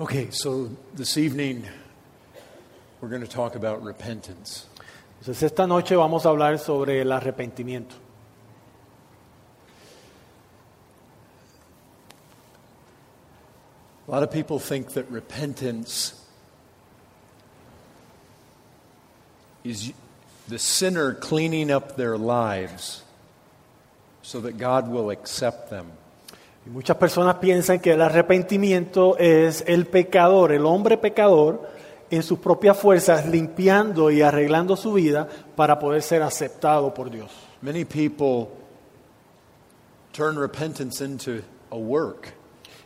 Okay, so this evening we're going to talk about repentance. Entonces esta noche vamos a hablar sobre el arrepentimiento. A lot of people think that repentance is the sinner cleaning up their lives so that God will accept them. Y muchas personas piensan que el arrepentimiento es el pecador, el hombre pecador, en sus propias fuerzas limpiando y arreglando su vida para poder ser aceptado por Dios. Many people turn repentance into a work.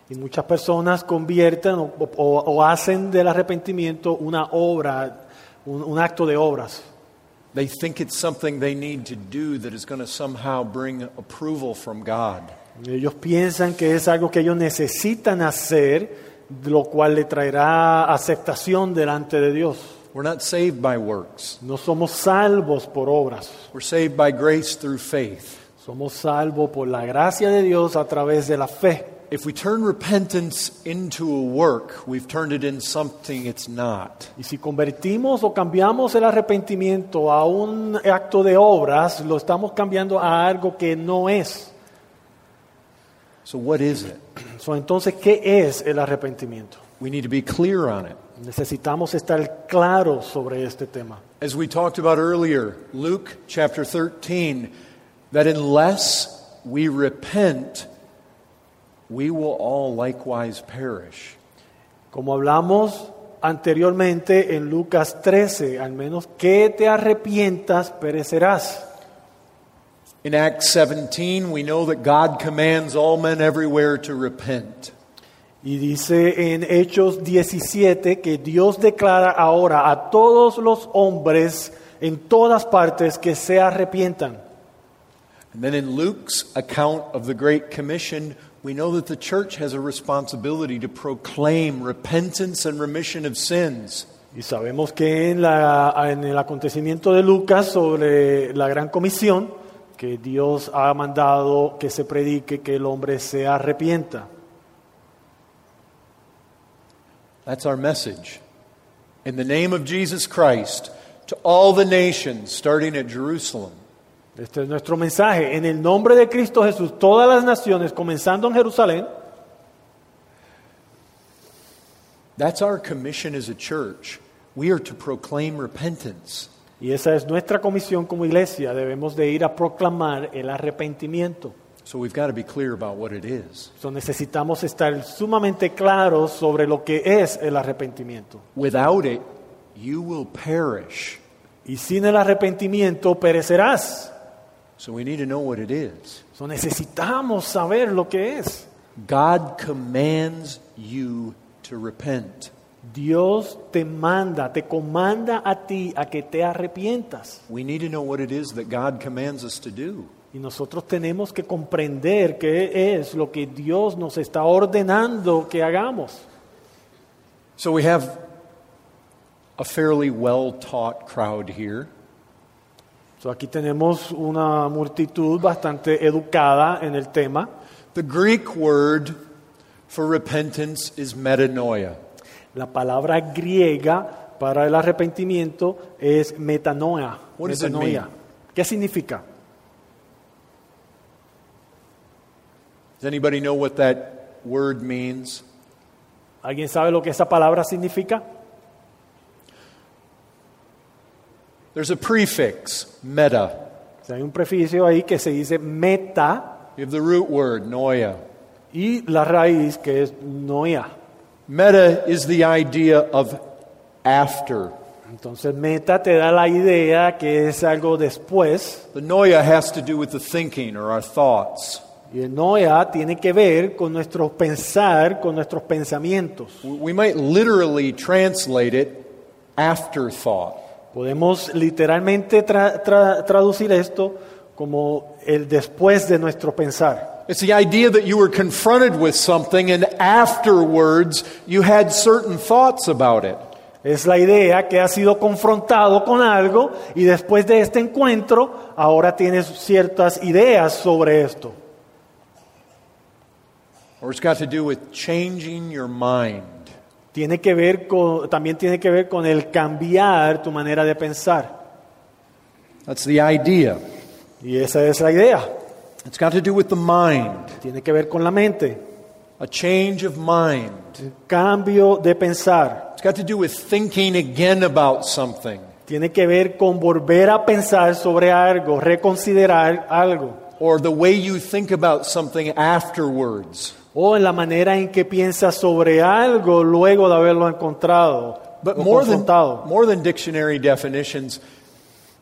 Y muchas personas convierten o, o- o hacen del arrepentimiento una obra, un, un acto de obras. They think it's something they need to do that is going to somehow bring approval from God. Ellos piensan que es algo que ellos necesitan hacer, lo cual le traerá aceptación delante de Dios. We're not saved by works. No somos salvos por obras, We're saved by grace through faith. somos salvos por la gracia de Dios a través de la fe. If we turn repentance into a work, we've turned it into something it's not. Y si convertimos o cambiamos el arrepentimiento a un acto de obras, lo estamos cambiando a algo que no es. So, what is it? So, entonces, ¿qué es el arrepentimiento? We need to be clear on it. Necesitamos estar claros sobre este tema. As we talked about earlier, Luke chapter 13, that unless we repent, we will all likewise perish. Como hablamos anteriormente en Lucas 13, al menos que te arrepientas, perecerás. In Acts 17, we know that God commands all men everywhere to repent. Y dice en Hechos 17 que Dios declara ahora a todos los hombres en todas partes que se arrepientan. And then in Luke's account of the Great Commission, we know that the church has a responsibility to proclaim repentance and remission of sins. Y sabemos que en, la- en el acontecimiento de Lucas sobre la gran comisión, que Dios ha mandado que se predique que el hombre se arrepienta. That's our message. In the name of Jesus Christ, to all the nations, starting at Jerusalem. Este es nuestro mensaje. En el nombre de Cristo Jesús, todas las naciones, comenzando en Jerusalén, That's our commission as a church. We are to proclaim repentance. Y esa es nuestra comisión como iglesia, debemos de ir a proclamar el arrepentimiento. So we've got to be clear about what it is. So, necesitamos estar sumamente claros sobre lo que es el arrepentimiento. Without it, you will perish. Y sin el arrepentimiento perecerás. So we need to know what it is. So, necesitamos saber lo que es. God commands you to repent. Dios te manda, te comanda a ti a que te arrepientas. We need to know what it is that God commands us to do. Y nosotros tenemos que comprender qué es lo que Dios nos está ordenando que hagamos. So we have a fairly well taught crowd here. So, aquí tenemos una multitud bastante educada en el tema. The Greek word for repentance is metanoia. La palabra griega para el arrepentimiento es metanoia. ¿Qué significa? Does anybody know what that word means? ¿Alguien sabe lo que esa palabra significa? There's a prefix, meta. Hay un preficio ahí que se dice meta You have the root word, noia. y la raíz que es noia. Meta is the idea of after. Entonces meta te da la idea que es algo después The noia has to do with the thinking or our thoughts. y el noia tiene que ver con nuestro pensar, con nuestros pensamientos. We might literally translate it afterthought. Podemos literalmente tra- tra- traducir esto como el después de nuestro pensar. It's the idea that you were confronted with something and afterwards you had certain thoughts about it. Es la idea que has sido confrontado con algo y después de este encuentro ahora tienes ciertas ideas sobre esto. Or it's got to do with changing your mind. Tiene que ver con, también tiene que ver con el cambiar tu manera de pensar. That's the idea. Y esa es la idea. It's got to do with the mind, Tiene que ver con la mente. a change of mind. Cambio de pensar. It's got to do with thinking again about something Tiene que ver con volver a pensar sobre algo, reconsiderar algo. or the way you think about something afterwards. O en la manera en que piensas sobre algo luego de haberlo encontrado But o more than, confrontado. more than dictionary definitions,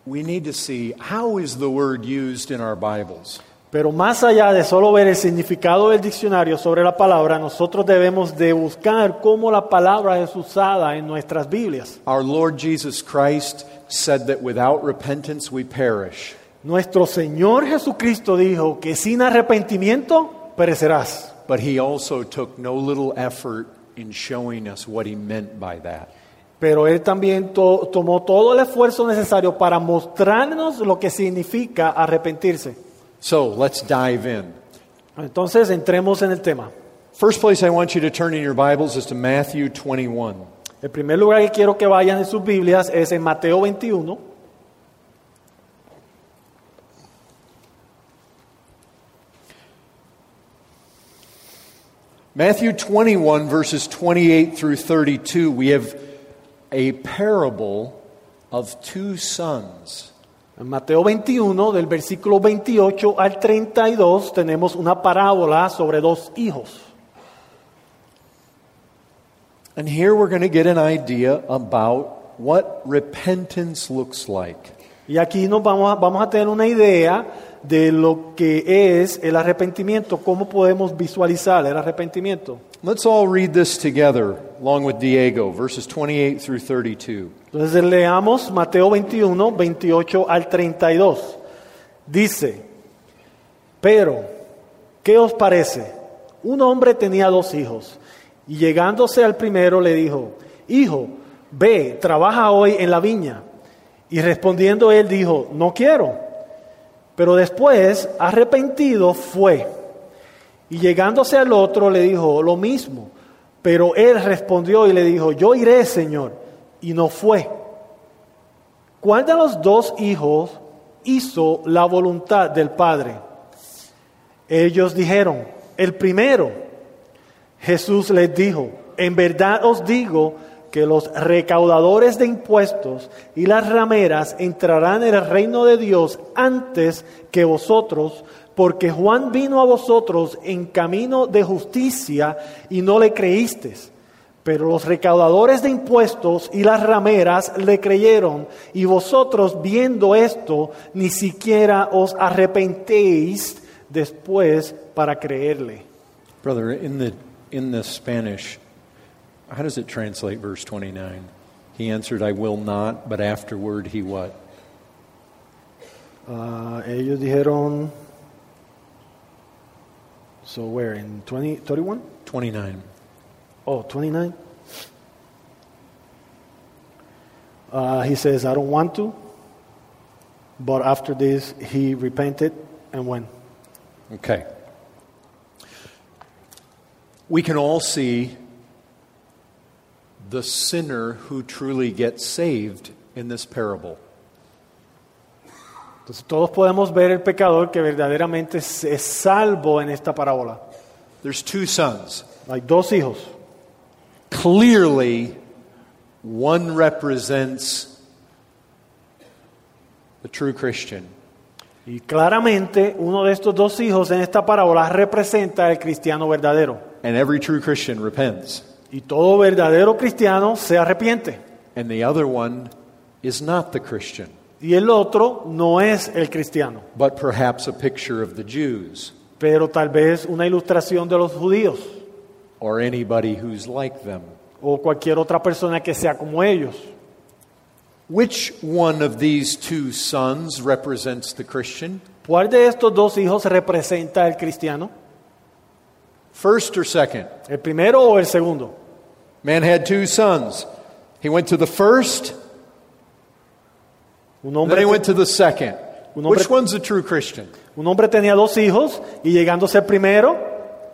we need to see how is the word used in our Bibles. Pero más allá de solo ver el significado del diccionario sobre la palabra, nosotros debemos de buscar cómo la palabra es usada en nuestras Biblias. Our Lord Jesus Christ said that without repentance we perish. Nuestro Señor Jesucristo dijo que sin arrepentimiento perecerás. But he also took no little effort in showing us what he meant by that. Pero Él también to- tomó todo el esfuerzo necesario para mostrarnos lo que significa arrepentirse. So let's dive in. Entonces entremos en el tema. First place I want you to turn in your Bibles is to Matthew 21. El primer lugar que quiero que vayan en sus Biblias es en Mateo 21. Matthew 21, verses 28 through 32, we have a parable of two sons. En Mateo 21, del versículo 28 al 32, tenemos una parábola sobre dos hijos. And here we're going to get an idea about what repentance looks like. Y aquí nos vamos a, vamos a tener una idea de lo que es el arrepentimiento, cómo podemos visualizar el arrepentimiento. Let's all read this together, along with Diego, verses 28 through 32. Entonces leamos Mateo 21, 28 al 32. Dice, pero, ¿qué os parece? Un hombre tenía dos hijos y llegándose al primero le dijo, hijo, ve, trabaja hoy en la viña. Y respondiendo él dijo, no quiero. Pero después, arrepentido, fue. Y llegándose al otro le dijo lo mismo. Pero él respondió y le dijo, yo iré, Señor. Y no fue. ¿Cuál de los dos hijos hizo la voluntad del Padre? Ellos dijeron, el primero. Jesús les dijo, en verdad os digo que los recaudadores de impuestos y las rameras entrarán en el reino de Dios antes que vosotros, porque Juan vino a vosotros en camino de justicia y no le creísteis. Pero los recaudadores de impuestos y las rameras le creyeron, y vosotros viendo esto, ni siquiera os arrepentéis después para creerle. Brother, in the, in the Spanish, how does it translate verse 29? He answered, I will not, but afterward he what? Ah, ellos dijeron, so where, in 20, 31? 29. Oh, 29? Uh, he says, I don't want to, but after this he repented and went. Okay. We can all see the sinner who truly gets saved in this parable. Entonces todos podemos ver el pecador que verdaderamente es salvo en esta parábola. There's two sons. Hay dos hijos. Clearly, one represents the true Christian, Y claramente uno de estos dos hijos en esta parábola representa al cristiano verdadero. and every true Christian repents. Y todo verdadero cristiano se arrepiente. And the other one is not the Christian, Y el otro no es el cristiano, but perhaps a picture of the Jews pero tal vez una ilustración de los judíos or anybody who's like them. o cualquier otra persona que sea como ellos. Which one of these two sons represents the Christian? ¿Cuál de estos dos hijos representa al cristiano? First or second? ¿El primero o el segundo? Man had two sons. He went to the first, un hombre then he went to the second. Un hombre, Which one's the true Christian? Un hombre tenía dos hijos y llegándose al primero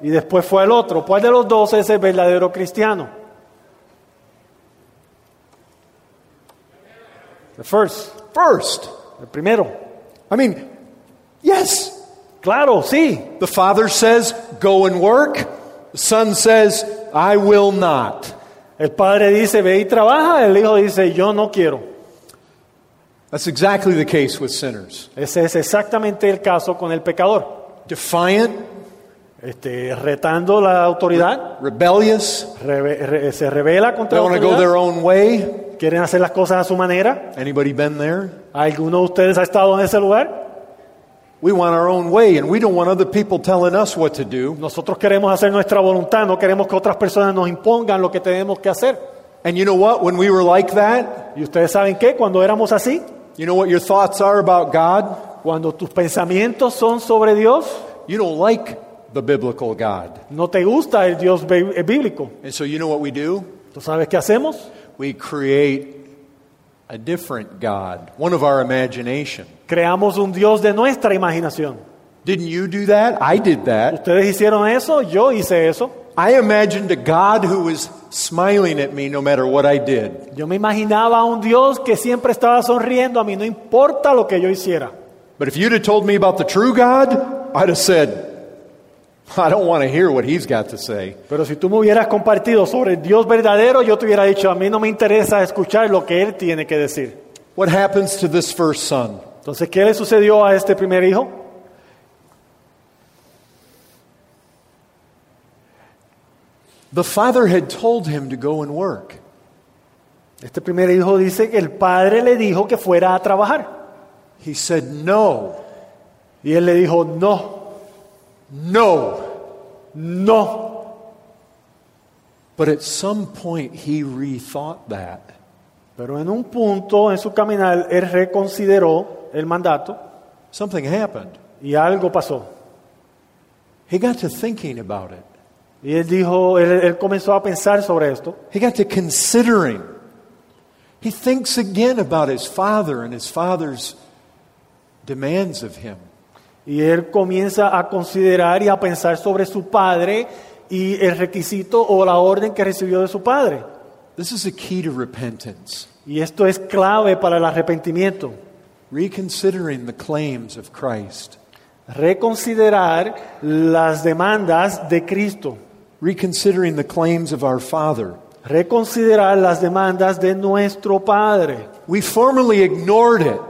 y después fue al otro. ¿Cuál de los dos es el verdadero cristiano? The first. First. El primero. I mean, yes, Claro, sí. The Father says, go and work. The Son says, I will not. El padre dice, ve y trabaja. El hijo dice, yo no quiero. That's exactly the case with sinners. Ese es exactamente el caso con el pecador. Defiant, Este, retando la autoridad, rebellious, reve- re- se revela contra they la want to go autoridad, their own way. quieren hacer las cosas a su manera. Anybody been there? ¿Alguno de ustedes ha estado en ese lugar? We want our own way, and we don't want other people telling us what to do. Nosotros queremos hacer nuestra voluntad, no queremos que otras personas nos impongan lo que tenemos que hacer. And you know what? When we were like that, ¿Y ustedes saben qué? Cuando éramos así, you know what your thoughts are about God? cuando tus pensamientos son sobre Dios, You don't like the biblical God. no te gusta el Dios bíblico. And so you know what we do? ¿Tú sabes qué hacemos? We create a different God, one of our imagination. Creamos un Dios de nuestra imaginación. Didn't you do that? I did that. ¿Ustedes hicieron eso? Yo hice eso. I imagined a God who was smiling at me no matter what I did. Yo me imaginaba a un Dios que siempre estaba sonriendo a mí, no importa lo que yo hiciera. But if you'd have told me about the true God, I'd have said, I don't want to hear what he's got to say. Pero si tú me hubieras compartido sobre el Dios verdadero, yo te hubiera dicho, a mí no me interesa escuchar lo que Él tiene que decir. What happens to this first son? Entonces, ¿qué le sucedió a este primer hijo? The father had told him to go and work. Este primer hijo dice que el padre le dijo que fuera a trabajar. He said, No, Y él le dijo, no, no. no. But at some point, he rethought that. Pero en un punto en su caminar, él reconsideró el mandato Something happened. y algo pasó. He got to thinking about it. Y él dijo, él, él comenzó a pensar sobre esto. He got to considering. He thinks again about his father and his father's demands of him. Y él comienza a considerar y a pensar sobre su padre y el requisito o la orden que recibió de su padre. This is a key to repentance. Y esto es clave para el arrepentimiento. Reconsidering the claims of Christ. Reconsiderar las demandas de Cristo. Reconsidering the claims of our Father. Reconsiderar las demandas de nuestro Padre. We formerly ignored it.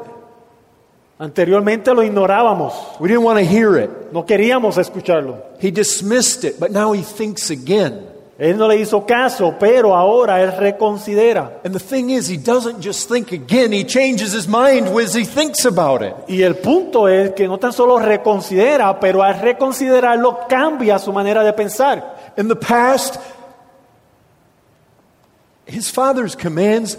Anteriormente lo ignorábamos, We didn't want to hear it. no queríamos escucharlo. He dismissed it, but now he thinks again. Él no le hizo caso, pero ahora él reconsidera. And the thing is, he doesn't just think again, he changes his mind as he thinks about it. Y el punto es que no tan solo reconsidera, pero al reconsiderarlo cambia su manera de pensar. In the past, his father's commands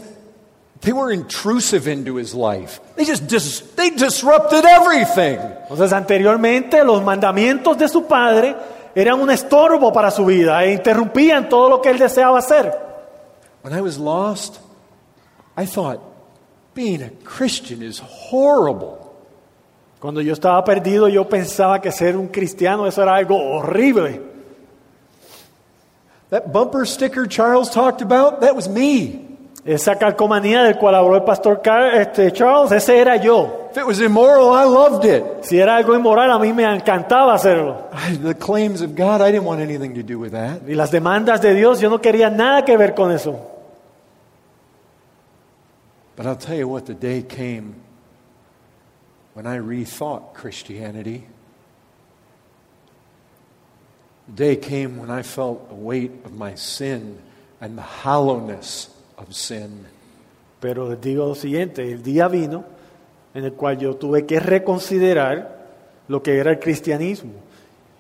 they were intrusive into his life. They just dis- they disrupted everything. Entonces anteriormente los mandamientos de su padre eran un estorbo para su vida e interrumpían todo lo que él deseaba hacer. When I was lost, I thought being a Christian is horrible. Cuando yo estaba perdido yo pensaba que ser un cristiano eso era algo horrible. That bumper sticker Charles talked about, that was me. Esa calcomanía del cual habló el pastor este, Charles, ese era yo. If it was immoral, I loved it. Si era algo inmoral, a mí me encantaba hacerlo. The claims of God, I didn't want anything to do with that. Y las demandas de Dios, yo no quería nada que ver con eso. But I'll tell you what, the day came when I rethought Christianity. The day came when I felt the weight of my sin and the hollowness of sin. Pero les digo lo siguiente, el día vino en el cual yo tuve que reconsiderar lo que era el cristianismo.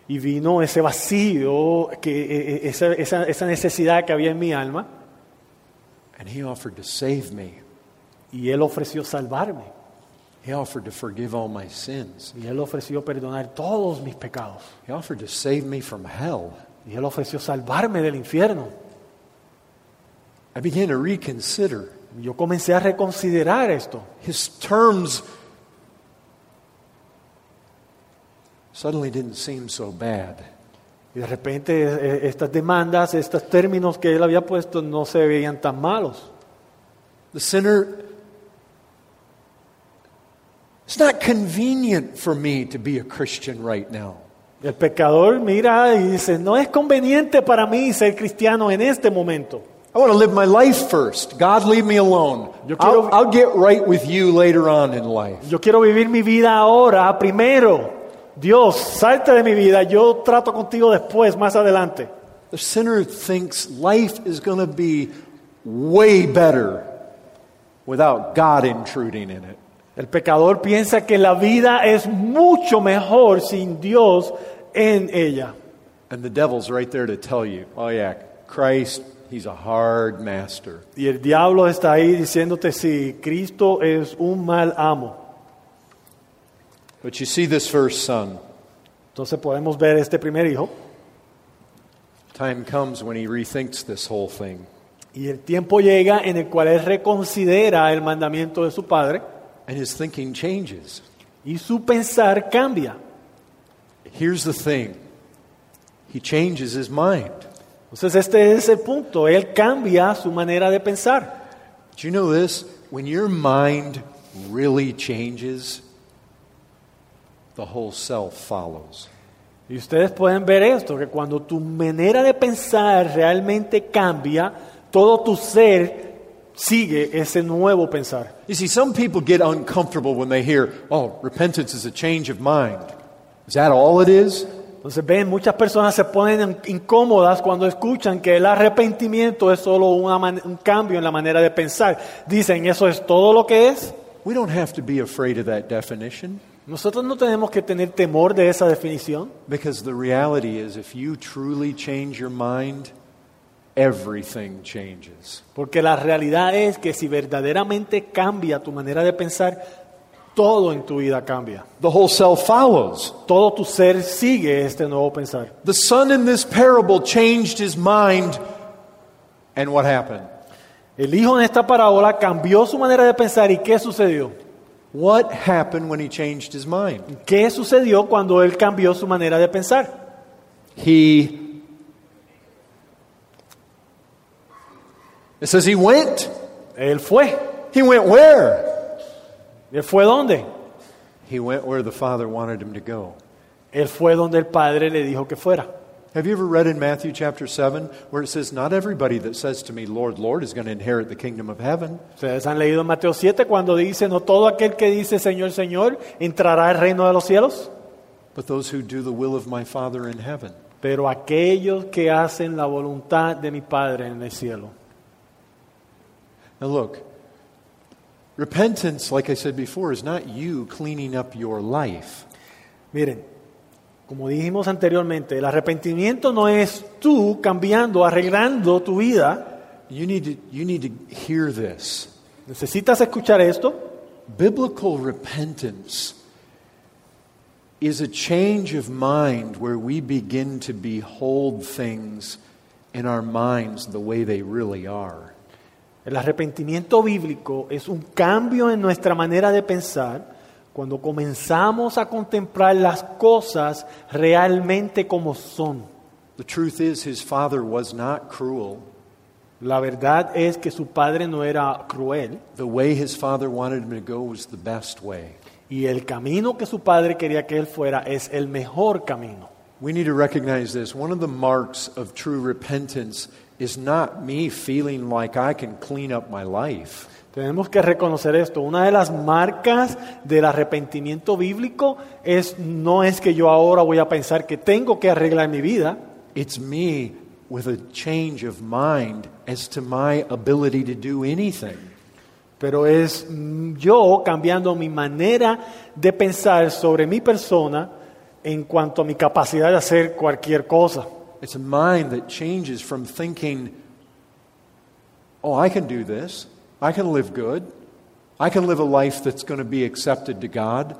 Y vino ese vacío, que, eh, eh, esa, esa- esa necesidad que había en mi alma, And He offered to save me. y Él ofreció salvarme. He offered to forgive all my sins. Y Él ofreció perdonar todos mis pecados. He offered to save me from hell. Y Él ofreció salvarme del infierno. I began to reconsider. Yo comencé a reconsiderar esto. His terms suddenly didn't seem so bad. Y de repente eh, estas demandas, estos términos que Él había puesto no se veían tan malos. The sinner It's not convenient for me to be a Christian right now. El pecador mira y dice, no es conveniente para mí ser cristiano en este momento. I want to live my life first. God, leave me alone. Yo quiero- I'll, I'll get right with you later on in life. Yo quiero vivir mi vida ahora, ah, primero. Dios, salte de mi vida, yo trato contigo después, más adelante. The sinner thinks life is going to be way better without God intruding in it. El pecador piensa que la vida es mucho mejor sin Dios en ella. And the devil's right there to tell you, oh, yeah, Christ, he's a hard master. Y el diablo está ahí diciéndote, sí, Cristo es un mal amo. But you see this first son. Entonces podemos ver este primer hijo Time comes when he rethinks this whole thing. y el tiempo llega en el cual él reconsidera el mandamiento de su padre And his thinking changes. y su pensar cambia. Here's the thing he changes his mind. Entonces este es el punto, él cambia su manera de pensar. Do you know this? When your mind really changes, the whole self follows. Y ustedes pueden ver esto, que cuando tu manera de pensar realmente cambia, todo tu ser sigue ese nuevo pensar. You see, some people get uncomfortable when they hear, oh, repentance is a change of mind. Is that all it is? Entonces ven, muchas personas se ponen incómodas cuando escuchan que el arrepentimiento es solo una un cambio en la manera de pensar. Dicen, ¿eso es todo lo que es? We don't have to be afraid of that definition Nosotros no tenemos que tener temor de esa definición, because the reality is if you truly change your mind, everything changes. porque la realidad es que si verdaderamente cambia tu manera de pensar, todo en tu vida cambia. The whole self follows. Todo tu ser sigue este nuevo pensar. The son in this parable changed his mind, and what happened? El hijo en esta parábola cambió su manera de pensar y ¿qué sucedió? What happened when he changed his mind? ¿Qué sucedió cuando él cambió su manera de pensar? He. It says he went. Él fue. He went where? ¿Él fue dónde? He went where the father wanted him to go. Él fue donde el padre le dijo que fuera. Have you ever read in Matthew chapter 7 where it says, Not everybody that says to me, Lord, Lord, is going to inherit the kingdom of heaven? Ustedes han leído Mateo 7 cuando dice, no todo aquel que dice Señor, Señor, entrará al reino de los cielos, but those who do the will of my Father in heaven. pero aquellos que hacen la voluntad de mi Padre en el cielo. Now, look, repentance, like I said before, is not you cleaning up your life. Miren, como dijimos anteriormente, el arrepentimiento no es tú cambiando, arreglando tu vida. You need to, you need to hear this. Necesitas escuchar esto. Biblical repentance is a change of mind where we begin to behold things in our minds the way they really are. El arrepentimiento bíblico es un cambio en nuestra manera de pensar cuando comenzamos a contemplar las cosas realmente como son. The truth is, his father was not cruel. La verdad es que su padre no era cruel The way his father wanted him to go was the best way. y el camino que su padre quería que él fuera es el mejor camino. We need to recognize this. One of the marks of true repentance is not me feeling like I can clean up my life. Tenemos que reconocer esto. Una de las marcas del arrepentimiento bíblico es no es que yo ahora voy a pensar que tengo que arreglar mi vida, It's me with a change of mind as to my ability to do anything. pero es yo cambiando mi manera de pensar sobre mi persona en cuanto a mi capacidad de hacer cualquier cosa. It's a mind that changes from thinking, oh, I can do this, I can live good, I can live a life that's going to be accepted to God.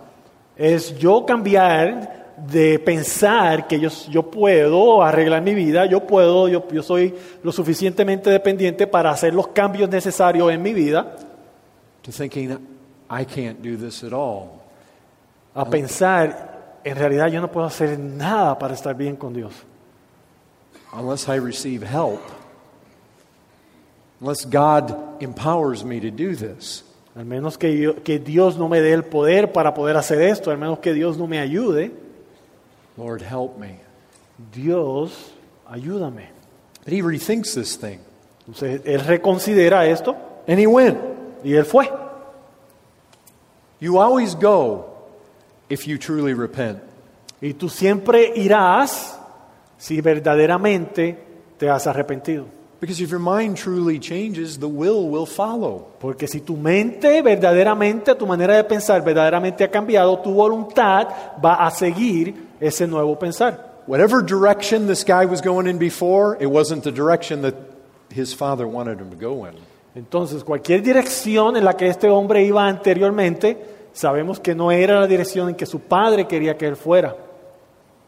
Es yo cambiar de pensar que yo, yo puedo arreglar mi vida, yo puedo, yo, yo soy lo suficientemente dependiente para hacer los cambios necesarios en mi vida, to thinking, I can't do this at all. a pensar, en realidad yo no puedo hacer nada para estar bien con Dios. Unless I receive help, unless God empowers me to do this. Al menos que, yo- que Dios no me dé el poder para poder hacer esto, al menos que Dios no me ayude, Lord, help me. Dios, ayúdame. But he rethinks this thing. Entonces él reconsidera esto And he went. y él fue. You always go if you truly repent. Y tú siempre irás si verdaderamente te has arrepentido. Because if your mind truly changes, the will will follow. Porque si tu mente verdaderamente, tu manera de pensar verdaderamente ha cambiado, tu voluntad va a seguir ese nuevo pensar. Whatever direction this guy was going in before, it wasn't the direction that his father wanted him to go in. Entonces, cualquier dirección en la que este hombre iba anteriormente, sabemos que no era la dirección en que su padre quería que él fuera.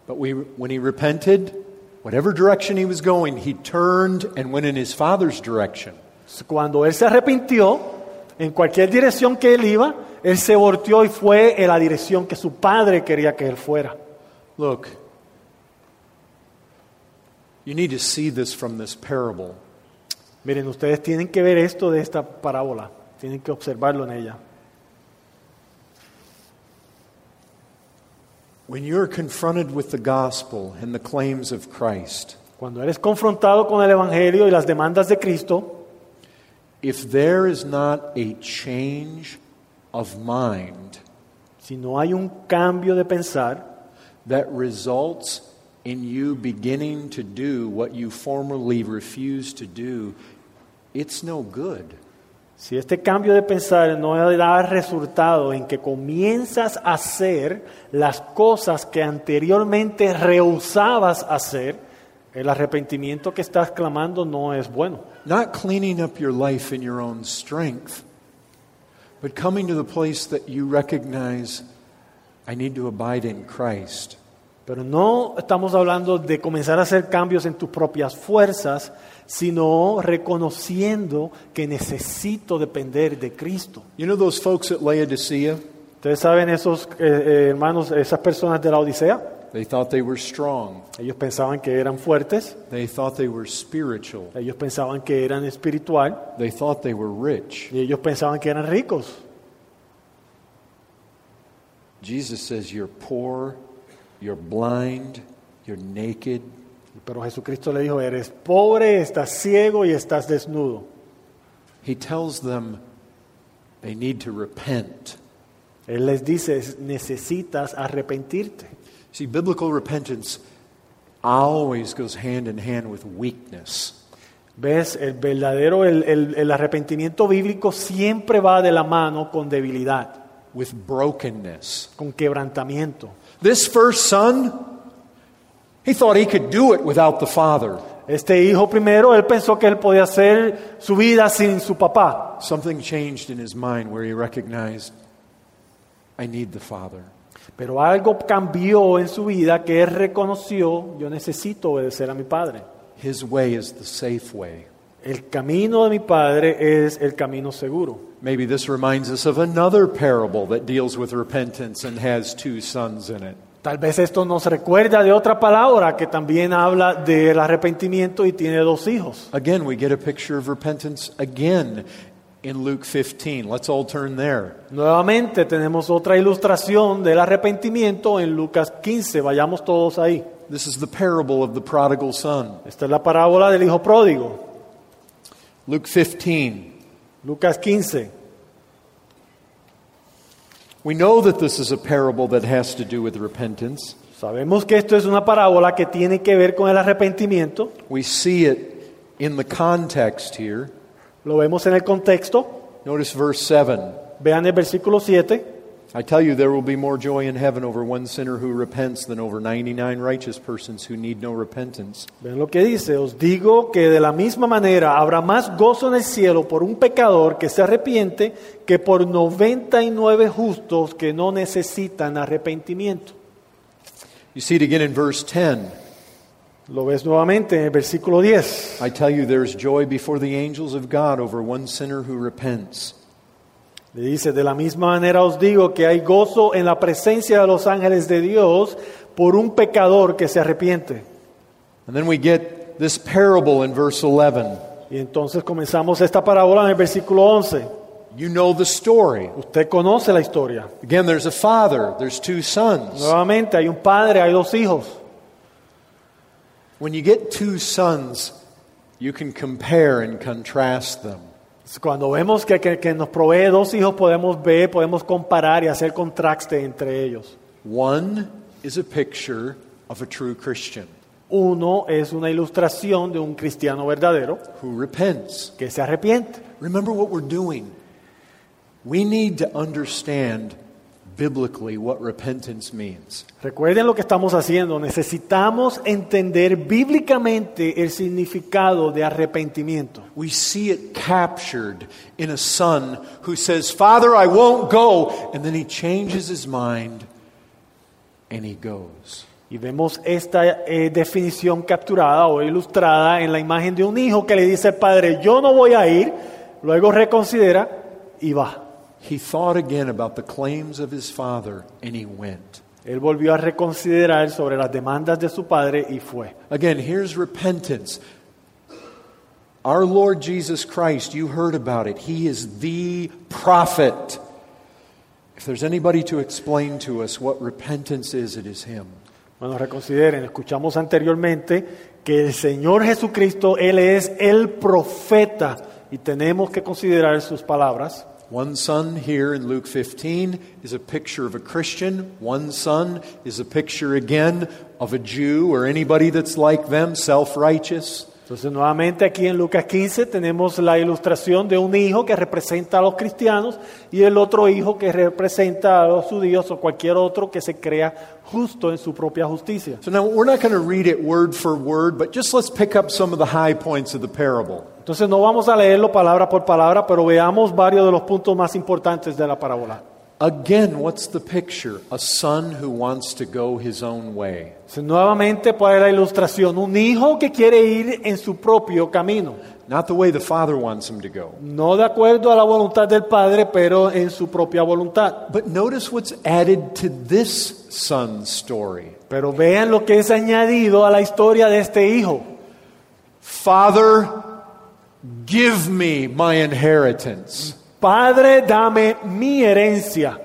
But we, when he repented, whatever direction he was going, he turned and went in his father's direction. Cuando él se arrepintió, en cualquier dirección que él iba, él se volteó y fue en la dirección que su padre quería que él fuera. Look, you need to see this from this parable. Miren, ustedes tienen que ver esto de esta parábola, tienen que observarlo en ella. When you're confronted with the gospel and the claims of Christ, Cuando eres confrontado con el Evangelio y las demandas de Cristo, if there is not a change of mind si no hay un cambio de pensar that results in you beginning to do what you formerly refused to do, it's no good. Si este cambio de pensar no da resultado en que comienzas a hacer las cosas que anteriormente rehusabas hacer, el arrepentimiento que estás clamando no es bueno. Not cleaning up your life in your own strength, but coming to the place that you recognize I need to abide in Christ. Pero no estamos hablando de comenzar a hacer cambios en tus propias fuerzas, sino reconociendo que necesito depender de Cristo. You know those folks at Laodicea? Ustedes saben esos eh, eh, hermanos, esas personas de la Odisea, They thought they were strong. ellos pensaban que eran fuertes, They thought they were spiritual. ellos pensaban que eran espiritual They thought they were rich. y ellos pensaban que eran ricos. Jesus says, You're poor, you're blind, you're naked. Pero Jesucristo le dijo, eres pobre, estás ciego y estás desnudo. He tells them they need to repent. Él les dice, necesitas arrepentirte. See, biblical repentance always goes hand in hand with weakness. ¿Ves? El verdadero, el, el- el arrepentimiento bíblico siempre va de la mano con debilidad, with brokenness. con quebrantamiento. This first son, he thought he could do it without the father. Este hijo primero, él pensó que él podía hacer su vida sin su papá. Something changed in his mind where he recognized, I need the father. Pero algo cambió en su vida que él reconoció, yo necesito obedecer a mi padre. His way is the safe way. El camino de mi padre es el camino seguro. Maybe this reminds us of another parable that deals with repentance and has two sons in it. Tal vez esto nos recuerda de otra palabra que también habla del arrepentimiento y tiene dos hijos. Again, we get a picture of repentance again in Luke 15. Let's all turn there. Nuevamente tenemos otra ilustración del arrepentimiento en Lucas 15. Vayamos todos ahí. This is the parable of the prodigal son. Esta es la parábola del hijo pródigo. Luke 15. Lucas 15. We know that this is a parable that has to do with repentance. Sabemos que esto es una parábola que tiene que ver con el arrepentimiento. We see it in the context here. Lo vemos en el contexto. Notice verse 7. Vean el versículo 7. I tell you, there will be more joy in heaven over one sinner who repents than over 99 righteous persons who need no repentance. Vean lo que dice. Os digo que de la misma manera habrá más gozo en el cielo por un pecador que se arrepiente que por 99 justos que no necesitan arrepentimiento. You see it again in verse 10. Lo ves nuevamente en el versículo 10. I tell you, there's joy before the angels of God over one sinner who repents. Le dice, de la misma manera os digo que hay gozo en la presencia de los ángeles de Dios por un pecador que se arrepiente. And then we get this parable in verse 11. Y entonces comenzamos esta parábola en el versículo 11. You know the story. Usted conoce la historia. Again, there's a father, there's two sons. Nuevamente hay un padre, hay dos hijos. When you get two sons, you can compare and contrast them. Cuando vemos que, que- que nos provee dos hijos, podemos ver, podemos comparar y hacer contraste entre ellos. One is a picture of a true Christian Uno es una ilustración de un cristiano verdadero who repents. que se arrepiente. Remember what we're doing. We need to understand biblically what repentance means. Recuerden lo que estamos haciendo. Necesitamos entender bíblicamente el significado de arrepentimiento. We see it captured in a son who says, Father, I won't go. And then he changes his mind and he goes. Y vemos esta eh, definición capturada o ilustrada en la imagen de un hijo que le dice al padre, yo no voy a ir, luego reconsidera y va. He thought again about the claims of his father and he went. Él volvió a reconsiderar sobre las demandas de su padre y fue. Again, here's repentance. Our Lord Jesus Christ, you heard about it. He is the prophet. If there's anybody to explain to us what repentance is, it is him. Bueno, reconsideren, escuchamos anteriormente que el Señor Jesucristo, Él es el profeta y tenemos que considerar sus palabras. One son here in Luke 15 is a picture of a Christian. One son is a picture again of a Jew or anybody that's like them, self righteous. Entonces, nuevamente aquí en Lucas 15 tenemos la ilustración de un hijo que representa a los cristianos y el otro hijo que representa a los judíos o cualquier otro que se crea justo en su propia justicia. So now we're not going to read it word for word, but just let's pick up some of the high points of the parable. Entonces no vamos a leerlo palabra por palabra, pero veamos varios de los puntos más importantes de la parábola. Again, what's the picture? A son who wants to go his own way. Entonces, nuevamente para la ilustración, un hijo que quiere ir en su propio camino, Not the way the father wants him to go. no de acuerdo a la voluntad del padre, pero en su propia voluntad. But notice what's added to this son's story. Pero vean lo que es añadido a la historia de este hijo. Father, give me my inheritance. Padre, dame mi herencia.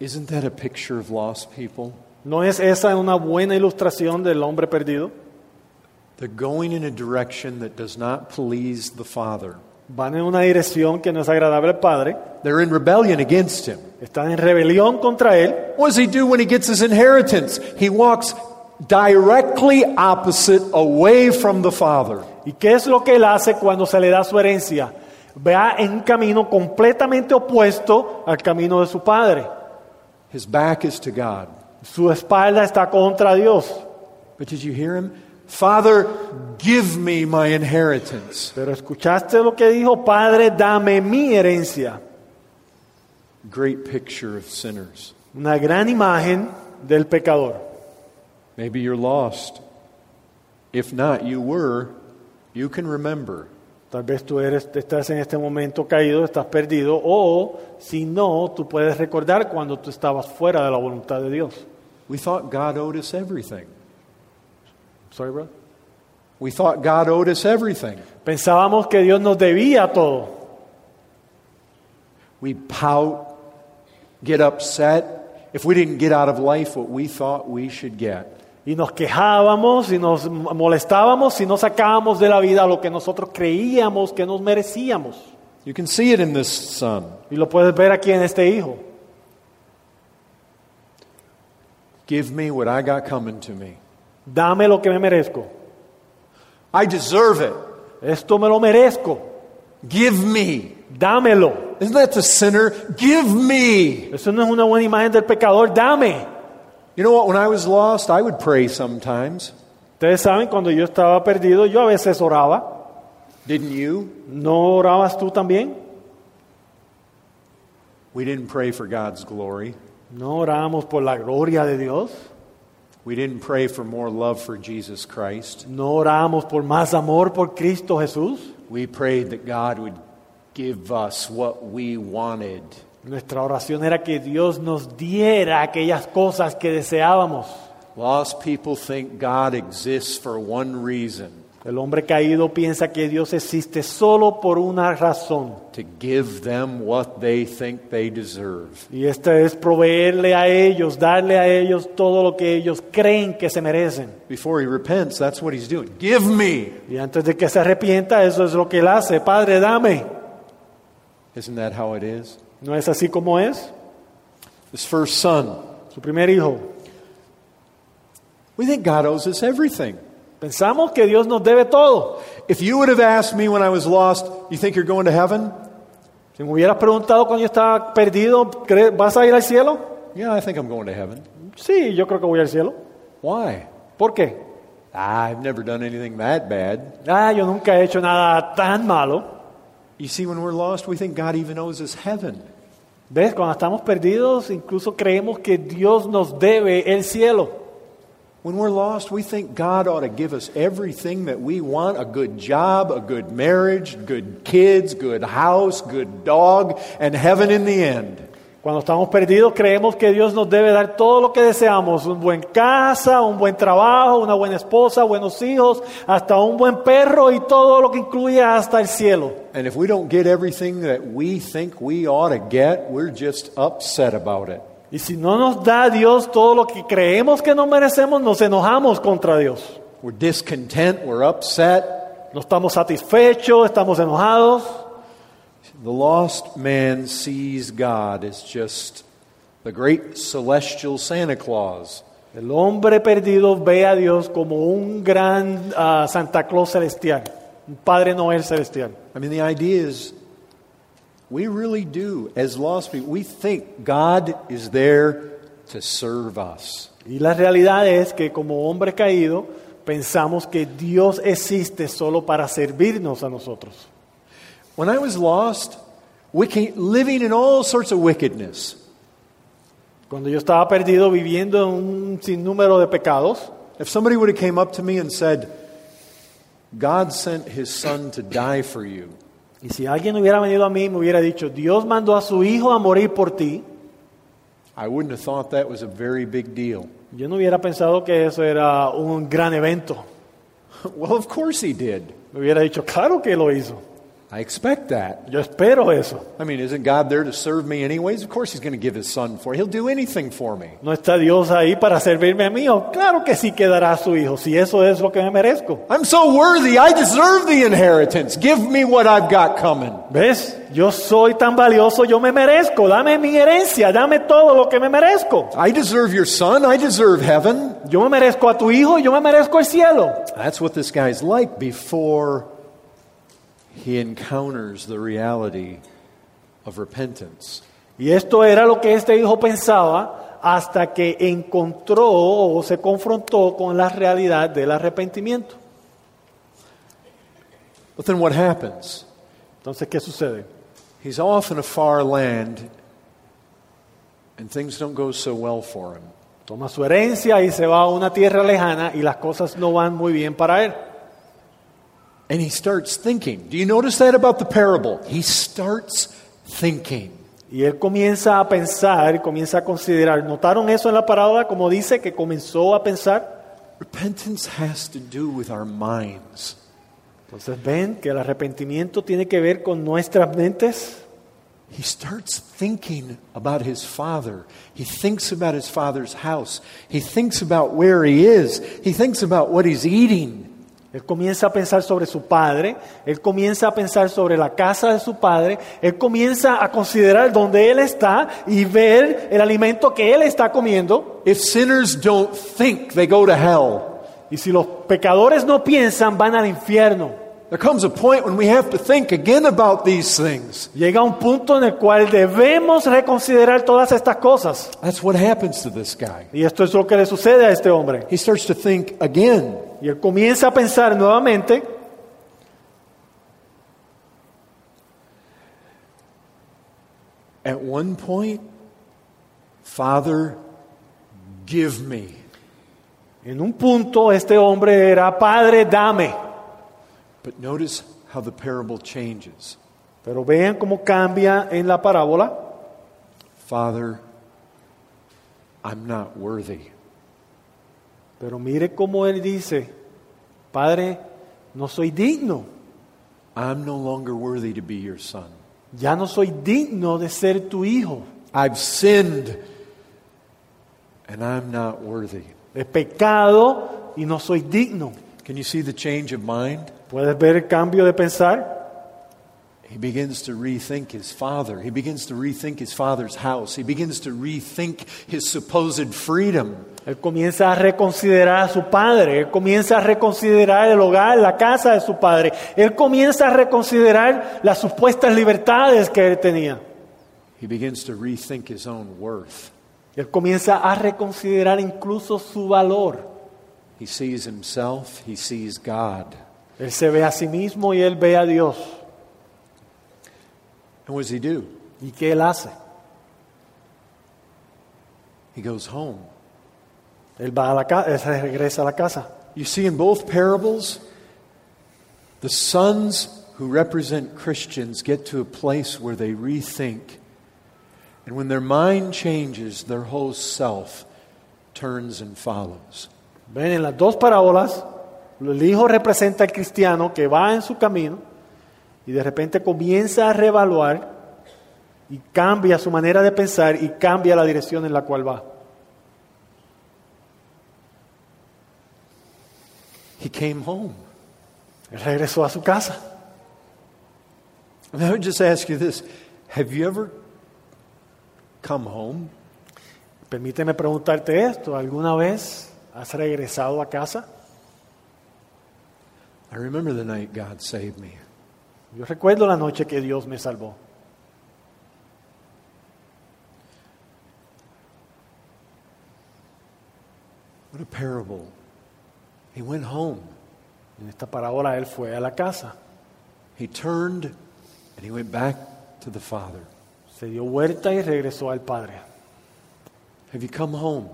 Isn't that a picture of lost people? ¿No es esa una buena ilustración del hombre perdido? They're going in a direction that does not please the Father. Van en una dirección que no es agradable al Padre, They're in rebellion against Him. están en rebelión contra Él. What does He do when He gets His inheritance? He walks directly opposite, away from the Father. ¿Y qué es lo que Él hace cuando se le da su herencia? Va en un camino completamente opuesto al camino de su Padre. His back is to God. Su espalda está contra Dios. But did you hear Him? Father, give me my inheritance. Pero escuchaste lo que dijo, Padre, dame mi herencia. Great picture of sinners. Una gran imagen del pecador. Maybe you're lost. If not, you were. You can remember. Tal vez tú eres, estás en este momento caído, estás perdido, o si no, tú puedes recordar cuando tú estabas fuera de la voluntad de Dios. We thought God owed us everything. Sorry, bro. We thought God owed us everything. Pensábamos que Dios nos debía todo. We pout, get upset if we didn't get out of life what we thought we should get. Y nos quejábamos y nos molestábamos si no sacábamos de la vida lo que nosotros creíamos que nos merecíamos. You can see it in this son. Y lo puedes ver aquí en este hijo. Give me what I got coming to me. Dame lo que me merezco. I deserve it. Esto me lo merezco. Give me. Dámelo. Isn't that the sinner? Give me. Eso no es una buena imagen del pecador. Dame. You know what? When I was lost, I would pray sometimes. Ustedes saben, cuando yo estaba perdido, yo a veces oraba. Didn't you? ¿No orabas tú también? We didn't pray for God's glory. No orábamos por la gloria de Dios. We didn't pray for more love for Jesus Christ. No orábamos por más amor por Cristo Jesús. We prayed that God would give us what we wanted. Nuestra oración era que Dios nos diera aquellas cosas que deseábamos. Lost people think God exists for one reason El hombre caído piensa que Dios existe solo por una razón. to give them what they think they deserve. Y esta es proveerle a ellos, darle a ellos todo lo que ellos creen que se merecen. Before he repents, that's what he's doing. Give me. Y antes de que se arrepienta, eso es lo que él hace. Padre, dame. Isn't that how it is? ¿No es así como es? This first son, Su primer hijo. we think God owes us everything. Pensamos que Dios nos debe todo. If you would have asked me when I was lost, you think you're going to heaven? Si me hubieras preguntado cuando yo estaba perdido, ¿cree- ¿vas a ir al cielo? Yeah, I think I'm going to heaven. Sí, yo creo que voy al cielo. Why? ¿Por qué? Ah, I've never done anything that bad. Ah, yo nunca he hecho nada tan malo. You see, when we're lost, we think God even owes us heaven. ¿Ves? Cuando estamos perdidos, incluso creemos que Dios nos debe el cielo. When we're lost, we think God ought to give us everything that we want a good job, a good marriage, good kids, good house, good dog, and heaven in the end. Cuando estamos perdidos, creemos que Dios nos debe dar todo lo que deseamos: un buen casa, un buen trabajo, una buena esposa, buenos hijos, hasta un buen perro y todo lo que incluye hasta el cielo. And if we don't get everything that we think we ought to get, we're just upset about it. Y si no nos da Dios todo lo que creemos que no merecemos, nos enojamos contra Dios. We're discontent, we're upset. No estamos satisfechos, estamos enojados. The lost man sees God as just the great celestial Santa Claus. El hombre perdido ve a Dios como un gran ah, Santa Claus celestial, un Padre Noel celestial. I mean, the idea is we really do, as lost people, we think God is there to serve us. Y la realidad es que como hombre caído pensamos que Dios existe solo para servirnos a nosotros. When I was lost, wicked, living in all sorts of wickedness, Cuando yo estaba perdido viviendo en un sinnúmero de pecados, if somebody would have came up to me and said, God sent his son to die for you, y si alguien hubiera venido a mí y me hubiera dicho, Dios mandó a su hijo a morir por ti, I wouldn't have thought that was a very big deal. yo no hubiera pensado que eso era un gran evento. Well, of course he did. Me hubiera dicho, claro que lo hizo. I expect that. Yo espero eso. I mean, isn't God there to serve me anyways? Of course he's going to give his son for. He'll do anything for me. ¿No está Dios ahí para servirme a mí? Oh, claro que sí quedará su hijo, si eso es lo que me merezco. I'm so worthy. I deserve the inheritance. Give me what I've got coming. ¿Ves? Yo soy tan valioso, yo me merezco. Dame mi herencia, dame todo lo que me merezco. I deserve your son. I deserve heaven. Yo me merezco a tu hijo, yo me merezco el cielo. That's what this guy's like before he encounters the reality of repentance. Y esto era lo que este hijo pensaba hasta que encontró o se confrontó con la realidad del arrepentimiento. But then what happens? Entonces, ¿qué sucede? He's off in a far land and things don't go so well for him. Toma su herencia y se va a una tierra lejana y las cosas no van muy bien para él. And he starts thinking. Do you notice that about the parable? He starts thinking. Y él comienza a pensar, comienza a considerar. ¿Notaron eso en la parábola? Como dice que comenzó a pensar. Repentance has to do with our minds. Entonces ven que el arrepentimiento tiene que ver con nuestras mentes. He starts thinking about his father. He thinks about his father's house. He thinks about where he is. He thinks about what he's eating. Él comienza a pensar sobre su padre, él comienza a pensar sobre la casa de su padre, él comienza a considerar dónde él está y ver el alimento que él está comiendo. If sinners don't think, they go to hell. Y si los pecadores no piensan, van al infierno. There comes a point when we have to think again about these things. Llega un punto en el cual debemos reconsiderar todas estas cosas. That's what happens to this guy. Y esto es lo que le sucede a este hombre. He starts to think again. Y él comienza a pensar nuevamente. At one point, Father, give me. En un punto este hombre era, Padre, dame. But notice how the parable changes. Pero vean cómo cambia en la parábola. Father, I'm not worthy. Pero mire cómo él dice, Padre, no soy digno, I'm no longer worthy to be your son. ya no soy digno de ser tu hijo. I've sinned and I'm not worthy. He pecado y no soy digno. Can you see the change of mind? ¿Puedes ver el cambio de pensar? He begins to rethink his father. He begins to rethink his father's house. He begins to rethink his supposed freedom. Él comienza a reconsiderar a su padre, él comienza a reconsiderar el hogar, la casa de su padre, él comienza a reconsiderar las supuestas libertades que él tenía. He begins to rethink his own worth. Él comienza a reconsiderar incluso su valor. He sees himself, he sees God. Él se ve a sí mismo y él ve a Dios. And what does he do? ¿Y qué él hace? He goes home. Él va a la casa, él regresa a la casa. You see, in both parables, the sons who represent Christians get to a place where they rethink. And when their mind changes, their whole self turns and follows. Ven, en las dos parábolas, el hijo representa al cristiano que va en su camino y de repente comienza a reevaluar y cambia su manera de pensar y cambia la dirección en la cual va. He came home. Él regresó a su casa. I would just ask you this Have you ever come home Permíteme preguntarte esto, ¿alguna vez has regresado a casa? I remember the night God saved me. Yo recuerdo la noche que Dios me salvó. What a parable. He went home. En esta parábola él fue a la casa, He turned and he went back to the Father. se dio vuelta y regresó al Padre. Have you come home?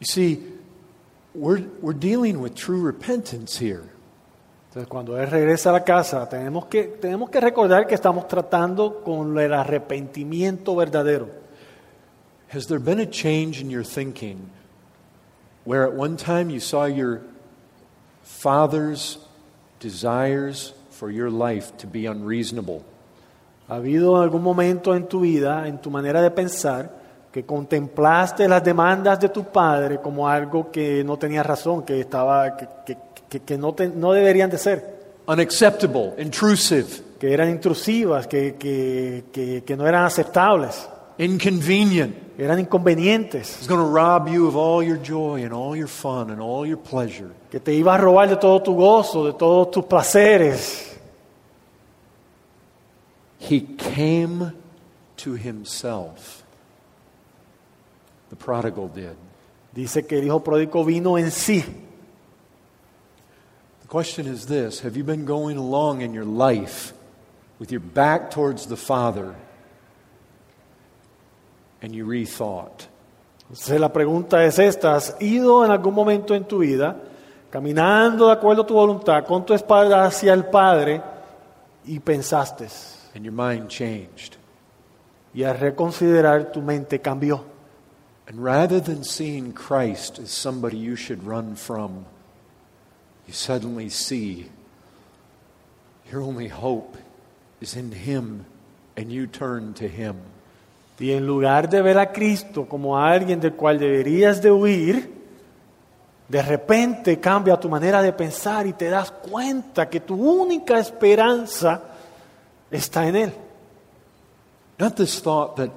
You see, we're, we're dealing with true repentance here. Entonces, cuando Él regresa a la casa, tenemos que, tenemos que recordar que estamos tratando con el arrepentimiento verdadero. Has there been a change in your thinking where at one time you saw your father's desires for your life to be unreasonable? ¿Ha habido algún momento en tu vida, en tu manera de pensar, que contemplaste las demandas de tu padre como algo que no tenía razón, que, estaba, que, que- que- no, te- no deberían de ser, Unacceptable, intrusive, que eran intrusivas, que, que- que- que no eran aceptables, inconvenient. eran inconvenientes, It's going to rob you of all your joy and all your fun and all your pleasure. que te iba a robar de todo tu gozo, de todos tus placeres. He came to himself. The prodigal did. Dice que el hijo pródigo vino en sí. The question is this Have you been going along in your life with your back towards the Father and you rethought? Entonces la pregunta es esta, ¿has ido en algún momento en tu vida caminando de acuerdo a tu voluntad con tu espalda hacia el Padre y pensaste and your mind changed? y al reconsiderar tu mente cambió? And rather than seeing Christ as somebody you should run from, you suddenly see your only hope is in Him and you turn to Him. Y en lugar de ver a Cristo como a alguien del cual deberías de huir, de repente cambia tu manera de pensar y te das cuenta que tu única esperanza está en Él. Not this thought that,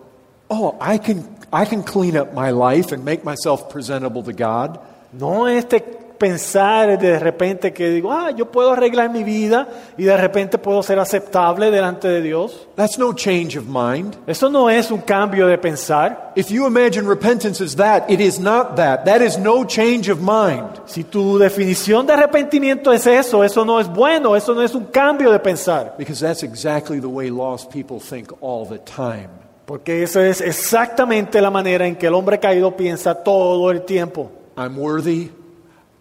oh, I can, I can clean up my life and make myself presentable to God. No este pensar de repente que digo, ah, yo puedo arreglar mi vida y de repente puedo ser aceptable delante de Dios. That's no change of mind. Eso no es un cambio de pensar. If you imagine repentance as that, it is not that. That is no change of mind. Si tu definición de arrepentimiento es eso, eso no es bueno, eso no es un cambio de pensar. Because that's exactly the way lost people think all the time. Porque eso es exactamente la manera en que el hombre caído piensa todo el tiempo. I'm worthy.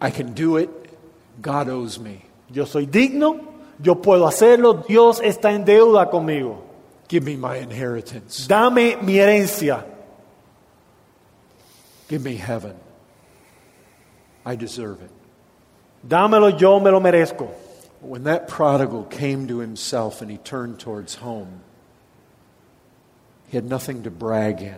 I can do it. God owes me. Yo soy digno, yo puedo hacerlo, Dios está en deuda conmigo. Give me my inheritance. Dame mi herencia, Give me heaven. I deserve it. Dámelo, yo me lo merezco. When that prodigal came to himself and he turned towards home, he had nothing to brag in.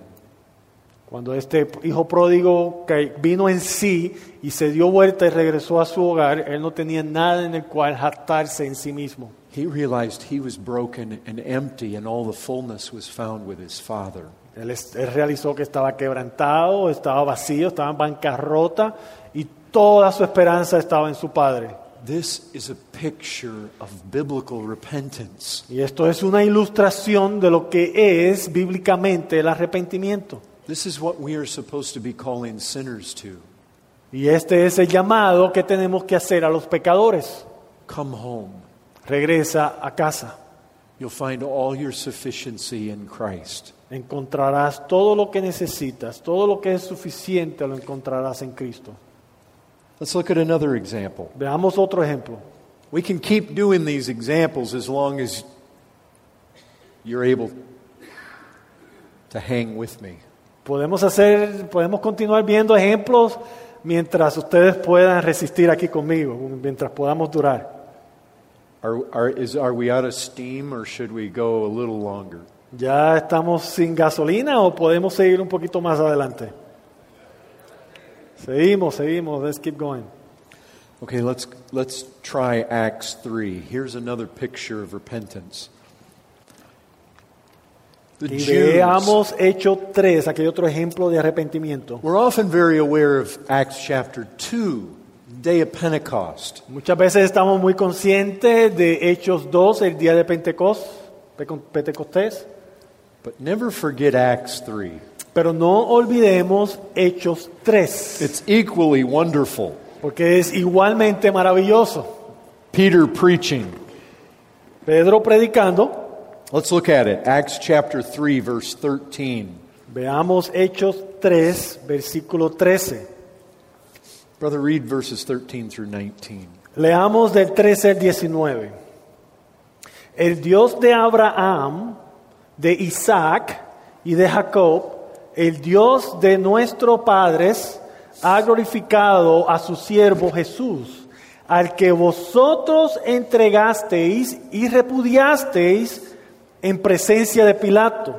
Cuando este hijo pródigo vino en sí y se dio vuelta y regresó a su hogar, él no tenía nada en el cual jactarse en sí mismo. He realized he was broken and empty, and all the fullness was found with his father. Él, él realizó que estaba quebrantado, estaba vacío, estaba en bancarrota y toda su esperanza estaba en su padre. This is a picture of biblical repentance. Y esto es una ilustración de lo que es bíblicamente el arrepentimiento. This is what we are supposed to be calling sinners to. Y este es el llamado que tenemos que hacer a los pecadores. Come home. Regresa a casa. You'll find all your sufficiency in Christ. Encontrarás todo lo que necesitas, todo lo que es suficiente lo encontrarás en Cristo. Let's look at another example. Veamos otro ejemplo. We can keep doing these examples as long as you're able to hang with me. Podemos hacer, podemos continuar viendo ejemplos mientras ustedes puedan resistir aquí conmigo, mientras podamos durar. Are, are, is, are we out of steam or should we go a little longer? ¿Ya estamos sin gasolina o podemos seguir un poquito más adelante? Seguimos, seguimos. Let's keep going. Okay, let's, let's try Acts 3. Here's another picture of repentance. The Y Jews, veamos Hecho 3, aquí hay otro ejemplo de arrepentimiento. we're often very aware of Acts chapter 2, day of Pentecost. Muchas veces estamos muy conscientes de Hechos 2, el día de Pentecostés, Pentecostés, But never forget Acts 3. Pero no olvidemos Hechos 3, It's equally wonderful. porque es igualmente maravilloso. Peter preaching. Pedro predicando, Let's look at it. Acts chapter 3, verse 13. veamos Hechos 3, versículo 13. Brother, read verses 13 through 19. Leamos del 13 al 19. El Dios de Abraham, de Isaac y de Jacob, el Dios de nuestros padres, ha glorificado a su siervo Jesús, al que vosotros entregasteis y repudiasteis en presencia de Pilato,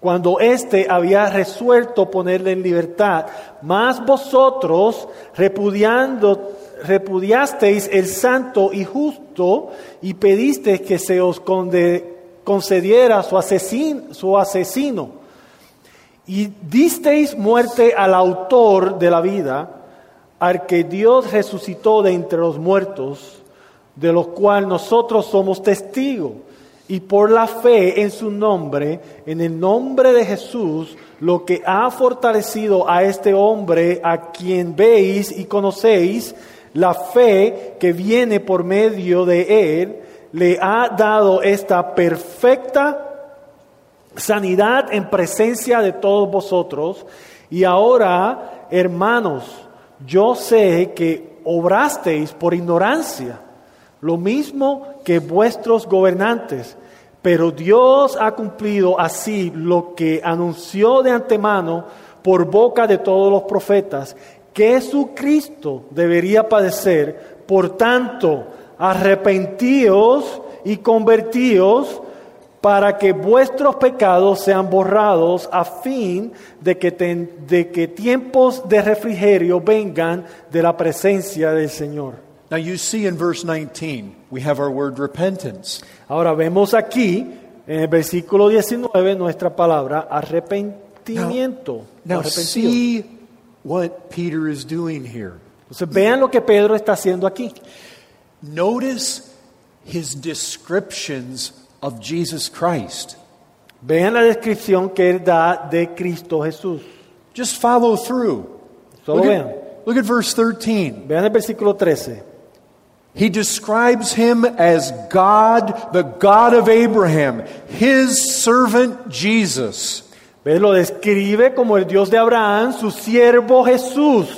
cuando éste había resuelto ponerle en libertad. Mas vosotros, repudiando, repudiasteis el santo y justo y pedisteis que se os concediera su asesin- su asesino. Y disteis muerte al autor de la vida, al que Dios resucitó de entre los muertos, de los cuales nosotros somos testigos. Y por la fe en su nombre, en el nombre de Jesús, lo que ha fortalecido a este hombre, a quien veis y conocéis, la fe que viene por medio de él, le ha dado esta perfecta sanidad en presencia de todos vosotros. Y ahora, hermanos, yo sé que obrasteis por ignorancia, lo mismo que vuestros gobernantes, pero Dios ha cumplido así lo que anunció de antemano por boca de todos los profetas, que Jesucristo debería padecer. Por tanto, arrepentíos y convertíos para que vuestros pecados sean borrados a fin de que, ten- de que tiempos de refrigerio vengan de la presencia del Señor. Now, you see in verse 19, we have our word repentance. Ahora vemos aquí en el versículo 19 nuestra palabra arrepentimiento. Now, arrepentido. see what Peter is doing here. Entonces vean lo que Pedro está haciendo aquí. Notice his descriptions of Jesus Christ. Vean la descripción que él da de Cristo Jesús. Just follow through. Solo Look vean. at, look at verse 13. Vean el versículo 13. He describes him as God, the God of Abraham, his servant Jesus. ¿Ves? Lo describe como el Dios de Abraham, su siervo Jesús.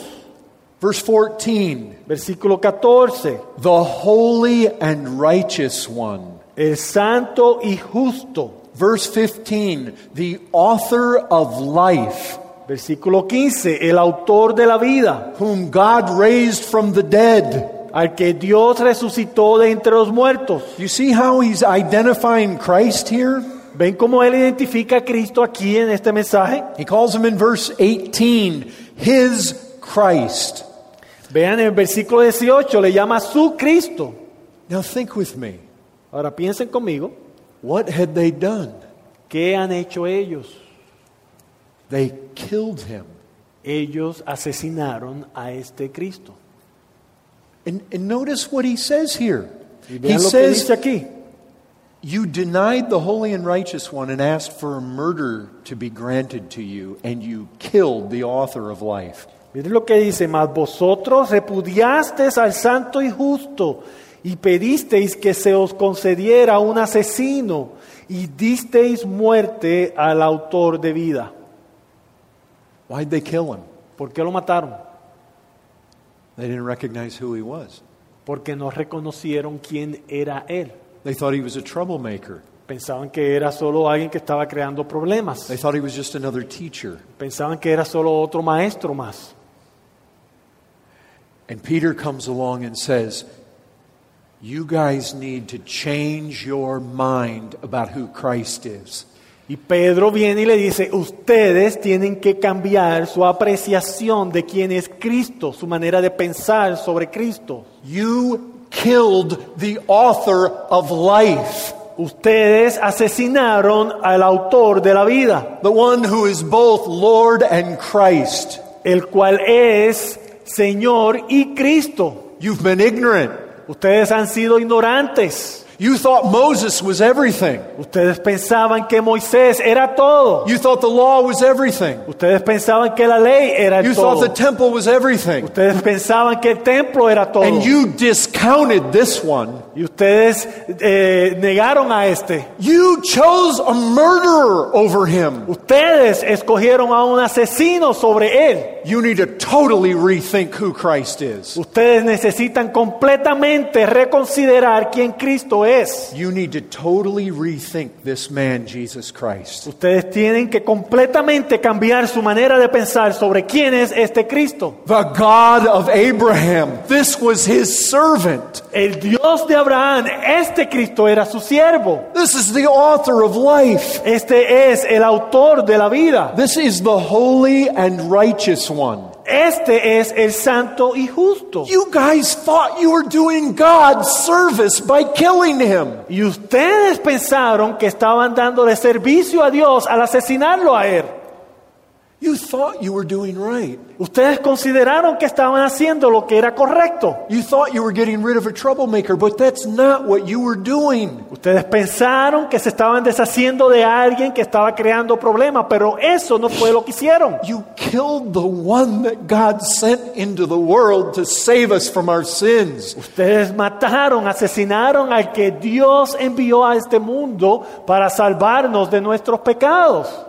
Verse 14, Versículo 14. the holy and righteous one. El santo y justo. Verse 15, the author of life, Versículo 15. El autor de la vida. whom God raised from the dead. al que Dios resucitó de entre los muertos. You see how he's identifying Christ here? ¿Ven cómo él identifica a Cristo aquí en este mensaje? He calls him in verse 18 his Christ. Vean en el versículo 18, le llama su Cristo. Now think with me. Ahora piensen conmigo, What had they done? ¿qué han hecho ellos? They killed him. Ellos asesinaron a este Cristo. And, and notice what he says here. He vean lo que dice says, aquí. You denied the holy and righteous one and asked for a murder to be granted to you, and you killed the author of life. Miren lo que dice, mas vosotros repudiasteis al santo y justo y pedisteis que se os concediera un asesino y disteis muerte al autor de vida. Why'd they kill him? ¿Por qué lo mataron? They didn't recognize who he was. Porque no reconocieron quién era él. They thought he was a troublemaker. Pensaban que era solo alguien que estaba creando problemas. They thought he was just another teacher. Pensaban que era solo otro maestro más. And Peter comes along and says, You guys need to change your mind about who Christ is. Y Pedro viene y le dice, ustedes tienen que cambiar su apreciación de quién es Cristo, su manera de pensar sobre Cristo. You killed the author of life, Ustedes asesinaron al autor de la vida, the one who is both Lord and Christ. el cual es Señor y Cristo. You've been ignorant. Ustedes han sido ignorantes. You thought Moses was everything. Ustedes pensaban que Moisés era todo. You thought the law was everything. Ustedes pensaban que la ley era You todo. thought the temple was everything. Ustedes pensaban que el templo era todo. And you discounted this one. Y ustedes eh, negaron a este. You chose a murderer over him. Ustedes escogieron a un asesino sobre él. You need to totally rethink who Christ is. Ustedes necesitan completamente reconsiderar quién Cristo es. You need to totally rethink this man, Jesus Christ. Ustedes tienen que completamente cambiar su manera de pensar sobre quién es este Cristo. The God of Abraham. This was his servant. El Dios de Abraham, este Cristo era su siervo. This is the author of life. Este es el autor de la vida. This is the holy and righteous one. Este es el santo y justo. You guys thought you were doing God's service by killing him. Y ustedes pensaron que estaban dándole servicio a Dios al asesinarlo a él. You thought you were doing right. Ustedes consideraron que estaban haciendo lo que era correcto. You thought you were getting rid of a troublemaker, but that's not what you were doing. Ustedes pensaron que se estaban deshaciendo de alguien que estaba creando problemas, pero eso no fue lo que hicieron. You killed the one that God sent into the world to save us from our sins. Ustedes mataron, asesinaron al que Dios envió a este mundo para salvarnos de nuestros pecados.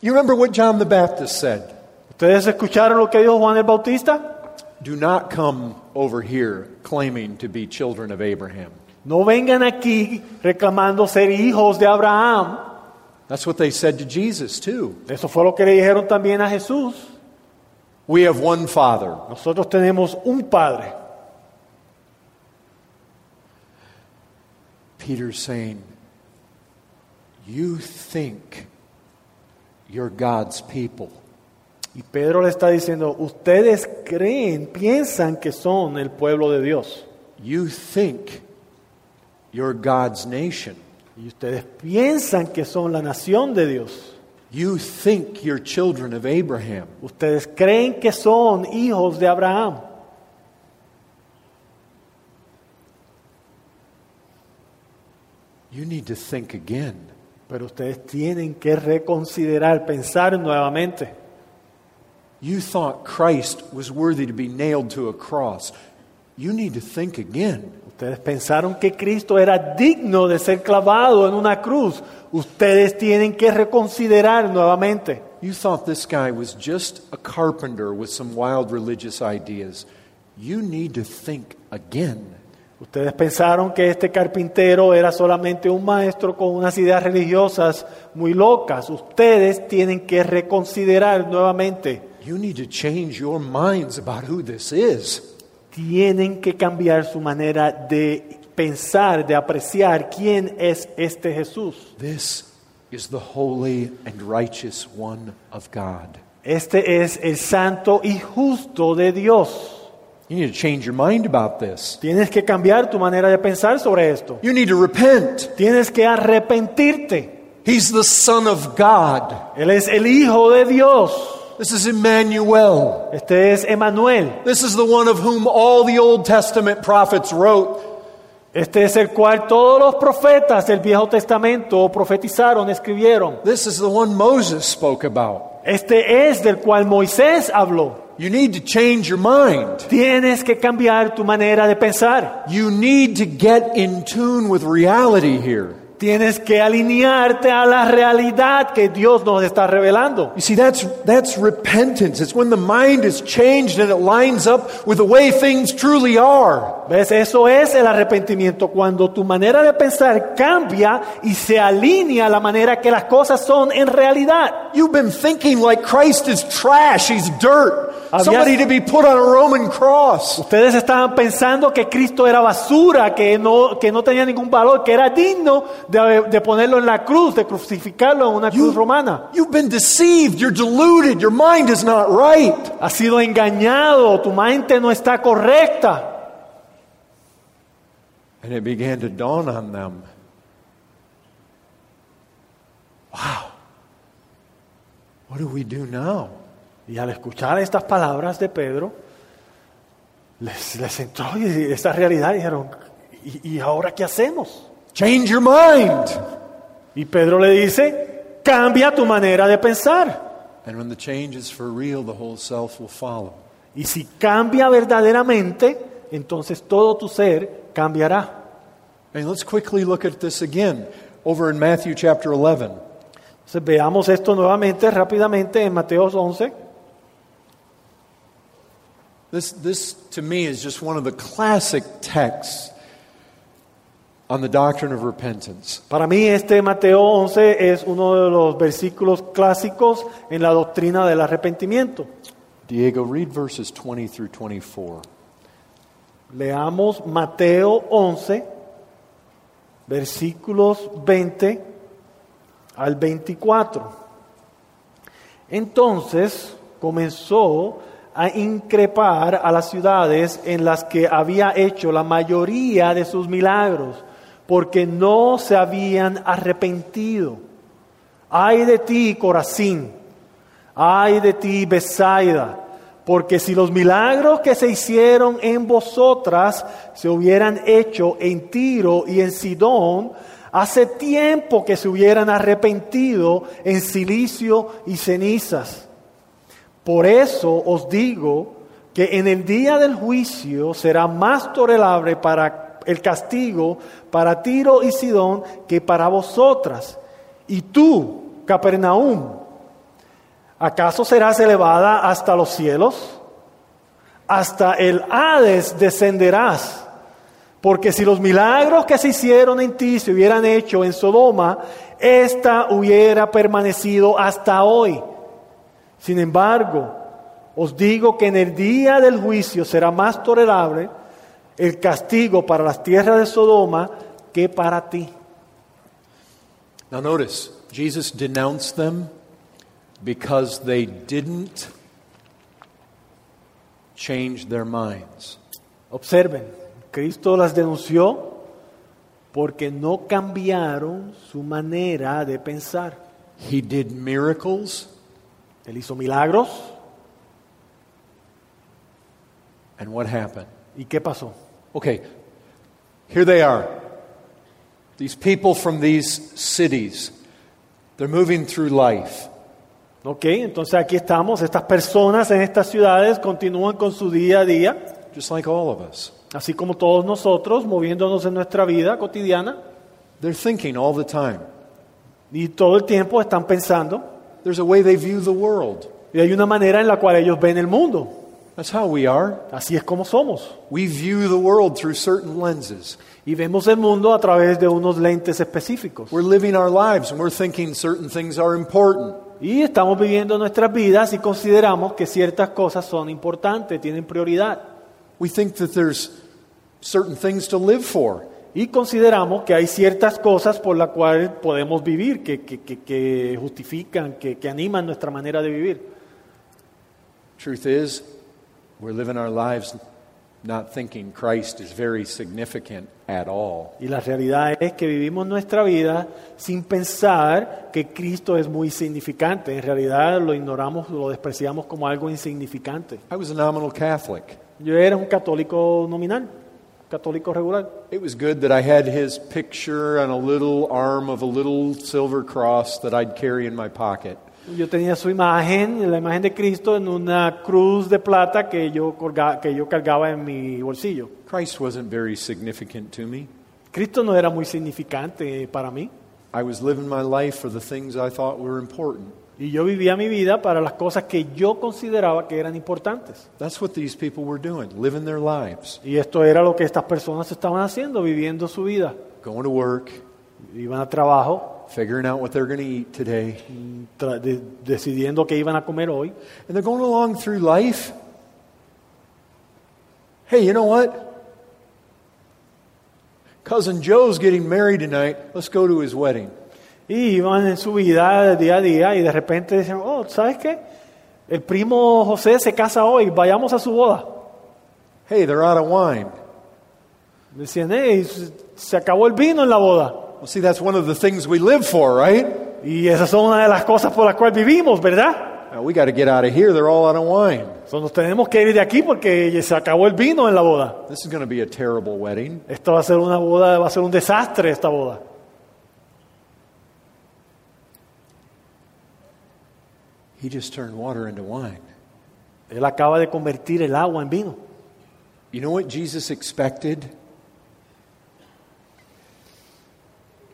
You remember what John the Baptist said? ¿Ustedes escucharon lo que dijo Juan el Bautista? Do not come over here claiming to be children of Abraham. No vengan aquí reclamando ser hijos de Abraham. That's what they said to Jesus, too. Eso fue lo que le dijeron también a Jesús. We have one Father. Nosotros tenemos un Padre. Peter's saying, You think you're God's people. Y Pedro le está diciendo, ustedes creen, piensan que son el pueblo de Dios. You think you're God's nation. Y ustedes piensan que son la nación de Dios. You think you're children of Abraham. Ustedes creen que son hijos de Abraham. You need to think again. Pero ustedes tienen que reconsiderar, pensar nuevamente. You thought Christ was worthy to be nailed to a cross. You need to think again. Ustedes pensaron que Cristo era digno de ser clavado en una cruz. Ustedes tienen que reconsiderar nuevamente. You thought this guy was just a carpenter with some wild religious ideas. You need to think again. Ustedes pensaron que este carpintero era solamente un maestro con unas ideas religiosas muy locas. Ustedes tienen que reconsiderar nuevamente. You need to change your minds about who this is. tienen que cambiar su manera de pensar, de apreciar quién es este Jesús. This is the holy and righteous one of God. Este es el santo y justo de Dios. You need to change your mind about this. Tienes que cambiar tu manera de pensar sobre esto. You need to repent. Tienes que arrepentirte. He's the Son of God. Él es el Hijo de Dios. This is Emmanuel. Este es Emanuel. This is the one of whom all the Old Testament prophets wrote. Este es el cual todos los profetas del Viejo Testamento profetizaron, escribieron. This is the one Moses spoke about. Este es del cual Moisés habló. You need to change your mind. Tienes que cambiar tu manera de pensar. You need to get in tune with reality here. Tienes que alinearte a la realidad que Dios nos está revelando. You see, that's, that's repentance. It's when the mind is changed and it lines up with the way things truly are. ¿Ves? Eso es el arrepentimiento, cuando tu manera de pensar cambia y se alinea a la manera que las cosas son en realidad. You've been thinking like Christ is trash, he's dirt, somebody to be put on a Roman cross. Ustedes estaban pensando que Cristo era basura, que no, que no tenía ningún valor, que era digno de, de ponerlo en la cruz, de crucificarlo en una cruz romana. You've been deceived, you're deluded, your mind is not right. Has sido engañado, tu mente no está correcta. And it began to dawn on them. Wow. What do we do now? Y al escuchar estas palabras de Pedro, les, les entró y- esta realidad y dijeron, ¿y, y ahora qué hacemos? Change your mind. Y Pedro le dice, cambia tu manera de pensar. And when the change is for real, the whole self will follow. Y si cambia verdaderamente, entonces todo tu ser cambiará. And let's quickly look at this again over in Matthew chapter 11. Entonces veamos esto nuevamente, rápidamente, en Mateo 11. This, this to me is just one of the classic texts on the doctrine of repentance. Para mí este Mateo 11 es uno de los versículos clásicos en la doctrina del arrepentimiento. Diego, read verses 20 through 24. Leamos Mateo 11, versículos 20 al 24. Entonces comenzó a increpar a las ciudades en las que había hecho la mayoría de sus milagros, porque no se habían arrepentido. Ay de ti, Corazín, ay de ti, Besaida, porque si los milagros que se hicieron en vosotras se hubieran hecho en Tiro y en Sidón, hace tiempo que se hubieran arrepentido en silicio y cenizas. Por eso os digo que en el día del juicio será más tolerable para el castigo para Tiro y Sidón que para vosotras. Y tú, Capernaum, ¿acaso serás elevada hasta los cielos? Hasta el Hades descenderás. Porque si los milagros que se hicieron en ti se hubieran hecho en Sodoma, ésta hubiera permanecido hasta hoy. Sin embargo, os digo que en el día del juicio será más tolerable el castigo para las tierras de Sodoma que para ti. Now, notice, Jesus denounced them because they didn't change their minds. Observen, Cristo las denunció porque no cambiaron su manera de pensar. He did miracles, Él hizo milagros and what happened? y ¿qué pasó? Okay, here they are. These people from these cities, they're moving through life. Ok, entonces aquí estamos, estas personas en estas ciudades continúan con su día a día, just like all of us. así como todos nosotros, moviéndonos en nuestra vida cotidiana, They're thinking all the time. y todo el tiempo están pensando, There's a way they view the world. y hay una manera en la cual ellos ven el mundo. That's how we are. Así es como somos. We view the world through certain lenses. Y vemos el mundo a través de unos lentes específicos. We're living our lives and we're thinking certain things are important. Y estamos viviendo nuestras vidas y consideramos que ciertas cosas son importantes, tienen prioridad. We think that there's certain things to live for. Y consideramos que hay ciertas cosas por las cuales podemos vivir, que, que- que- que justifican, que, que animan nuestra manera de vivir. Truth is, we're living our lives not thinking Christ is very significant at all. Y la realidad es que vivimos nuestra vida sin pensar que Cristo es muy significante. En realidad lo ignoramos, lo despreciamos como algo insignificante. I was a nominal Catholic. Yo era un católico nominal, católico regular. It was good that I had his picture on a little arm of a little silver cross that I'd carry in my pocket. Yo tenía su imagen, la imagen de Cristo, en una cruz de plata que yo, colga- que yo cargaba en mi bolsillo. Christ wasn't very significant to me. Cristo no era muy significante para mí. I was living my life for the things I thought were important. Y yo vivía mi vida para las cosas que yo consideraba que eran importantes. That's what these people were doing, living their lives, Y esto era lo que estas personas estaban haciendo, viviendo su vida. going to work, Iban a trabajo, figuring out what they're going to eat today. tra- de- decidiendo qué iban a comer hoy. And they're going along through life. Hey, you know what? Cousin Joe's getting married tonight. Let's go to his wedding. Y iban en su vida día a día y de repente dicen, oh, ¿sabes qué? El primo José se casa hoy, vayamos a su boda. Hey, they're out of wine. Decían, hey, se acabó el vino en la boda. Well, see, that's one of the things we live for, right? Y esas son una de las cosas por las cuales vivimos, ¿verdad? Now, we got to get out of here. They're all out of wine. So, nos tenemos que ir de aquí porque se acabó el vino en la boda. This is going to be a terrible wedding. Esto va a ser una boda, va a ser un desastre esta boda. He just turned water into wine. Él acaba de convertir el agua en vino. You know what Jesus expected?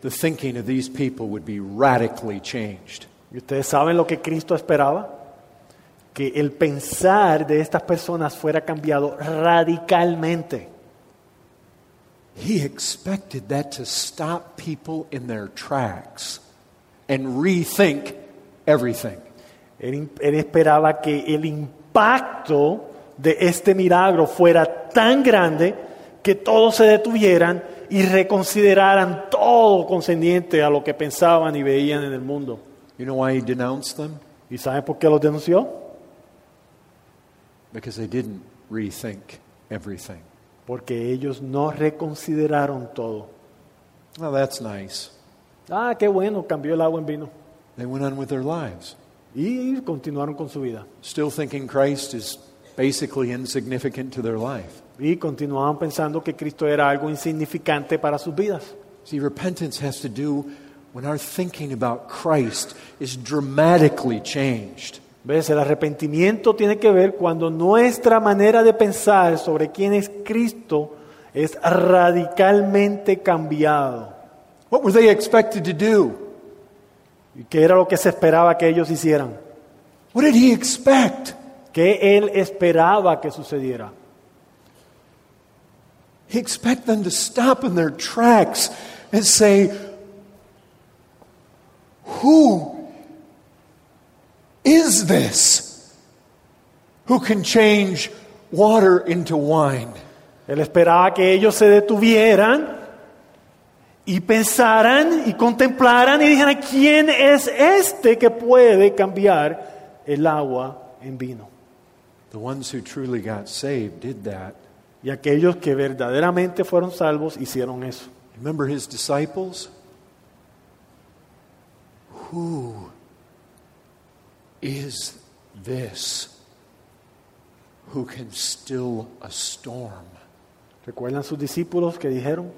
The thinking of these people would be radically changed. Y ustedes saben lo que Cristo esperaba, que el pensar de estas personas fuera cambiado radicalmente. He expected that to stop people in their tracks and rethink everything. Él, él esperaba que el impacto de este milagro fuera tan grande que todos se detuvieran y reconsideraran todo concerniente a lo que pensaban y veían en el mundo. You know why he denounced them? ¿Y saben por qué los denunció? Because they didn't rethink everything. Porque ellos no reconsideraron todo. That's nice. Ah, qué bueno, cambió el agua en vino. They went on with their lives, Y continuaron con su vida. still thinking Christ is basically insignificant to their life. Y continuaban pensando que Cristo era algo insignificante para sus vidas. See, repentance has to do when our thinking about Christ is dramatically changed. ¿Ves? El arrepentimiento tiene que ver cuando nuestra manera de pensar sobre quién es Cristo es radicalmente cambiado. What were they expected to do? ¿Y qué era lo que se esperaba que ellos hicieran? What did he expect? ¿Qué él esperaba que sucediera? He expected them to stop in their tracks and say, Who is this who can change water into wine? Él esperaba que ellos se detuvieran y pensaran y contemplaran y dijeran, ¿quién es este que puede cambiar el agua en vino? The ones who truly got saved did that. Y aquellos que verdaderamente fueron salvos hicieron eso. Remember his disciples? Who is this who can still a storm? ¿Recuerdan sus discípulos que dijeron,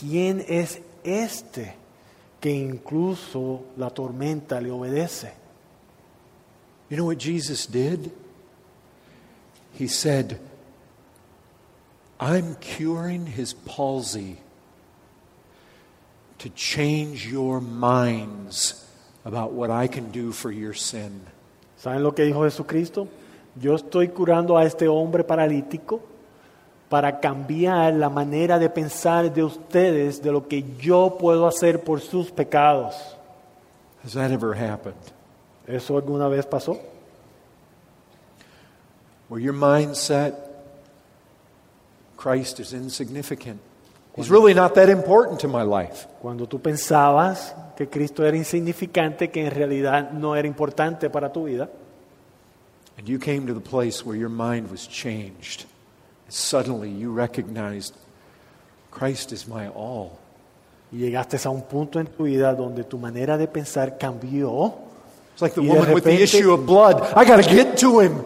¿quién es este que incluso la tormenta le obedece? You know what Jesus did? He said, I'm curing his palsy to change your minds about what I can do for your sin. ¿Saben lo que dijo Jesucristo? Yo estoy curando a este hombre paralítico para cambiar la manera de pensar de ustedes de lo que yo puedo hacer por sus pecados. Has that ever happened? ¿Eso alguna vez pasó? Where your mindset Christ is insignificant. He's really not that important to my life. Cuando tú pensabas que Cristo era insignificante, que en realidad no era importante para tu vida, And you came to the place where your mind was changed. Suddenly you recognized Christ is my all. y llegaste a un punto en tu vida donde tu manera de pensar cambió, It's like the woman with the issue of blood. I got to get to him.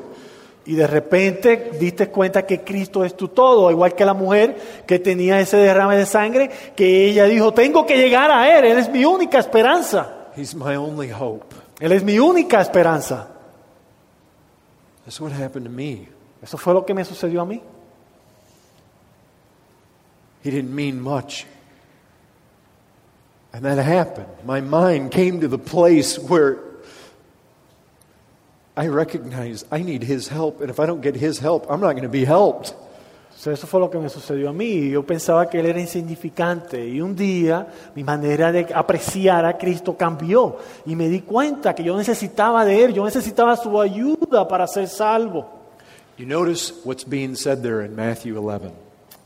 Y de repente diste cuenta que Cristo es tu todo, igual que la mujer que tenía ese derrame de sangre, que ella dijo, tengo que llegar a Él, Él es mi única esperanza, He's my only hope. Él es mi única esperanza. That's what happened to me. Eso fue lo que me sucedió a mí. He didn't mean much. And that happened. My mind came to the place where I recognized I need his help. And if I don't get his help, I'm not going to be helped. O sea, eso fue lo que me sucedió a mí. Yo pensaba que Él era insignificante y un día mi manera de apreciar a Cristo cambió y me di cuenta que yo necesitaba de Él, yo necesitaba su ayuda para ser salvo. You notice what's being said there in Matthew 11.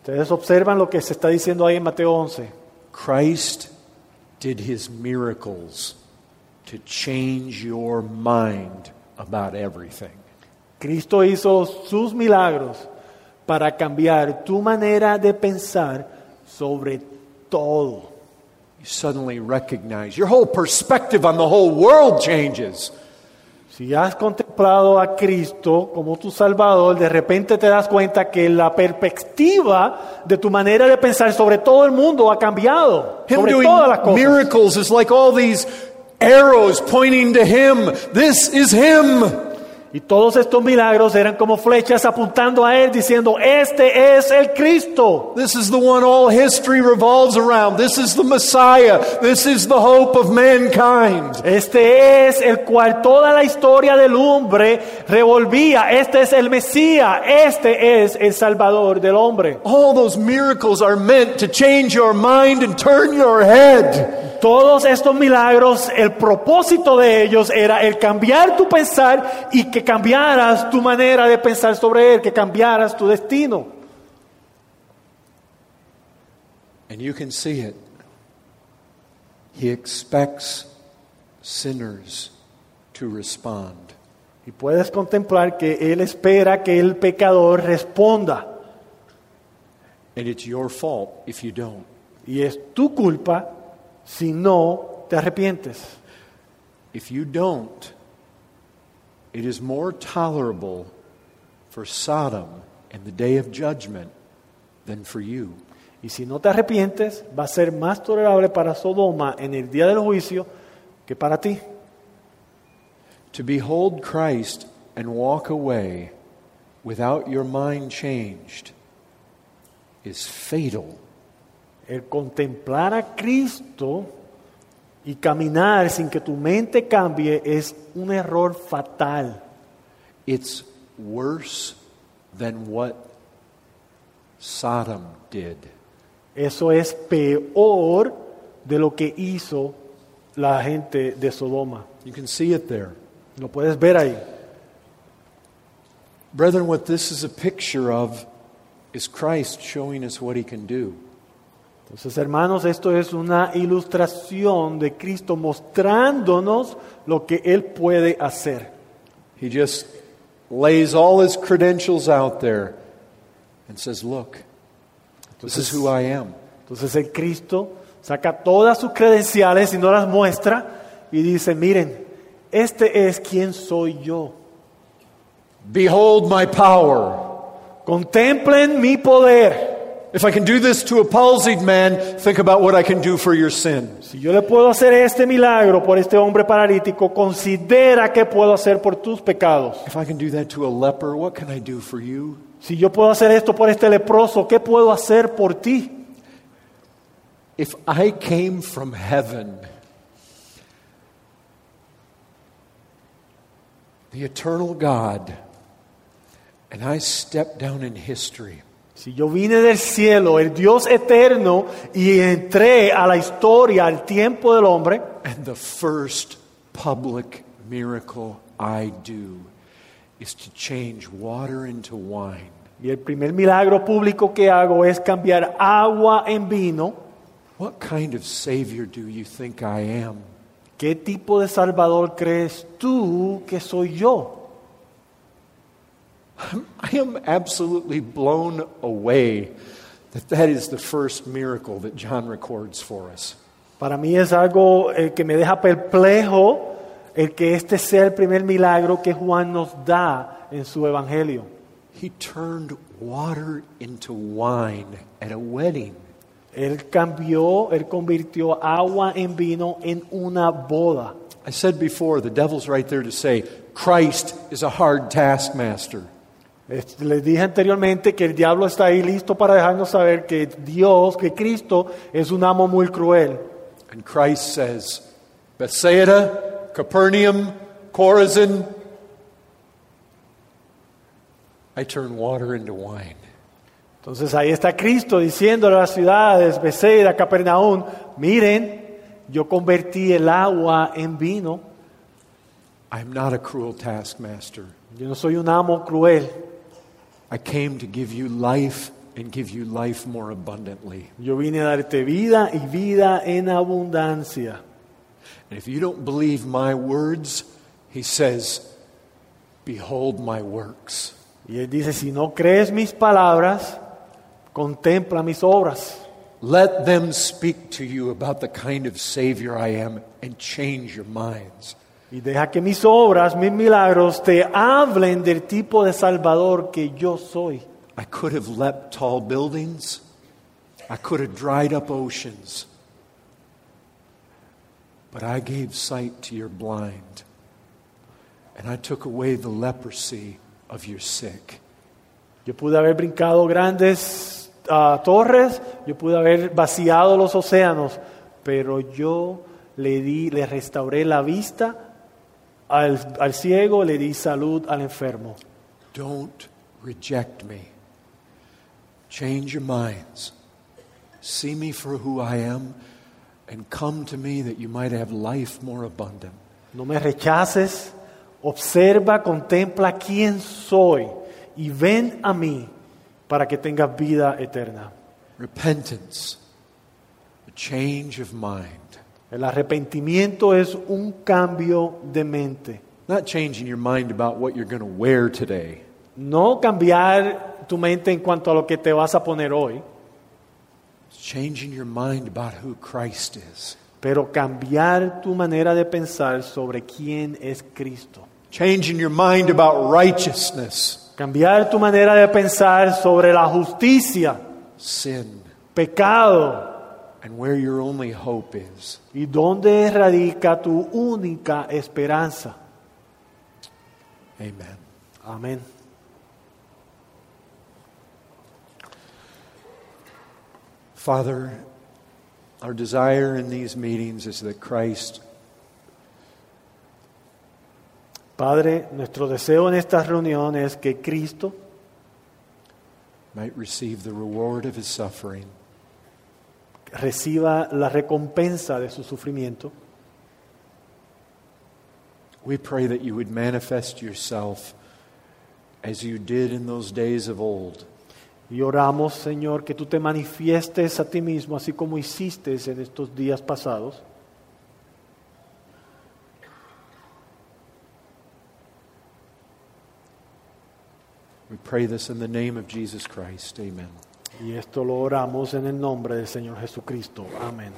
Ustedes observan lo que se está diciendo ahí en Mateo 11. Christ did his miracles to change your mind about everything. Cristo hizo sus milagros para cambiar tu manera de pensar sobre todo. You suddenly recognize your whole perspective on the whole world changes. Si has contemplado a Cristo como tu Salvador, de repente te das cuenta que la perspectiva de tu manera de pensar sobre todo el mundo ha cambiado, Him sobre doing todas las cosas. miracles is like all these arrows pointing to Him. This is Him. Y todos estos milagros eran como flechas apuntando a Él, diciendo, este es el Cristo. This is the one all history revolves around. This is the Messiah. This is the hope of mankind. Este es el cual toda la historia del hombre revolvía. Este es el Mesías. Este es el Salvador del hombre. All those miracles are meant to change your mind and turn your head. Todos estos milagros, el propósito de ellos era el cambiar tu pensar y que cambiaras tu manera de pensar sobre Él, que cambiaras tu destino. And you can see it. He expects sinners to respond. Y puedes contemplar que Él espera que el pecador responda. And it's your fault if you don't. Y es tu culpa si no te arrepientes. If you don't, it is more tolerable for Sodom in the day of judgment than for you. Y si no te arrepientes, va a ser más tolerable para Sodoma en el día del juicio que para ti. To behold Christ and walk away without your mind changed is fatal. El contemplar a Cristo y caminar sin que tu mente cambie es un error fatal. It's worse than what Sodom did. Eso es peor de lo que hizo la gente de Sodoma. You can see it there. Lo puedes ver ahí. Brethren, what this is a picture of is Christ showing us what he can do. Entonces, hermanos, esto es una ilustración de Cristo mostrándonos lo que Él puede hacer. He just lays all his credentials out there and says, Look, this is who I am. Entonces el Cristo saca todas sus credenciales y no las muestra y dice, miren, este es quien soy yo. Behold my power. Contemplen mi poder. If I can do this to a palsied man, think about what I can do for your sin. Si yo le puedo hacer este milagro por este hombre paralítico, considera que puedo hacer por tus pecados. If I can do that to a leper, what can I do for you? Si yo puedo hacer esto por este leproso, ¿qué puedo hacer por ti? If I came from heaven, the eternal God, and I stepped down in history, Si yo vine del cielo, el Dios eterno, y entré a la historia, al tiempo del hombre, and the first public miracle I do is to change water into wine. Y el primer milagro público que hago es cambiar agua en vino. What kind of Savior do you think I am? ¿Qué tipo de Salvador crees tú que soy yo? I am absolutely blown away that that is the first miracle that John records for us. Para mí es algo eh, que me deja perplejo el que este sea el primer milagro que Juan nos da en su evangelio. He turned water into wine at a wedding. Él cambió, él convirtió agua en vino en una boda. I said before, the devil's right there to say, Christ is a hard taskmaster. Este, Les dije anteriormente que el diablo está ahí listo para dejarnos saber que Dios, que Cristo es un amo muy cruel. And Christ says, Bethsaida, Capernaum, Chorazin, I turn water into wine. Entonces ahí está Cristo diciéndole a las ciudades, Bethsaida, Capernaum, miren, yo convertí el agua en vino. I'm not a cruel taskmaster. Yo no soy un amo cruel. I came to give you life and give you life more abundantly. Yo vine a darte vida y vida en abundancia. And if you don't believe my words, he says, Behold my works. Y él dice, si no crees mis palabras, contempla mis obras. Let them speak to you about the kind of Savior I am and change your minds. Y deja que mis obras, mis milagros, te hablen del tipo de Salvador que yo soy. I could have leapt tall buildings, I could have dried up oceans, but I gave sight to your blind, and I took away the leprosy of your sick. Yo pude haber brincado grandes ah, torres, yo pude haber vaciado los océanos, pero yo le di, le restauré la vista al, al ciego, le di salud al enfermo. Don't reject me. Change your minds. See me for who I am, and come to me that you might have life more abundant. No me rechaces, observa, contempla quién soy y ven a mí para que tengas vida eterna. Repentance, a change of mind. El arrepentimiento es un cambio de mente. Not changing your mind about what you're going to wear today, No cambiar tu mente en cuanto a lo que te vas a poner hoy, it's changing your mind about who Christ is. pero cambiar tu manera de pensar sobre quién es Cristo. Changing your mind about righteousness, Cambiar tu manera de pensar sobre la justicia, sin, pecado and where your only hope is. y dónde radica tu única esperanza. Amen. Amén. Father, our desire in these meetings is that Christ Padre, nuestro deseo en estas reuniones es que Cristo might receive the reward of his suffering reciba la recompensa de su sufrimiento. We pray that you would manifest yourself as you did in those days of old. Y oramos, Señor, que tú te manifiestes a ti mismo, así como hiciste en estos días pasados. We pray this in the name of Jesus Christ. Amen. Y esto lo oramos en el nombre del Señor Jesucristo. Amén.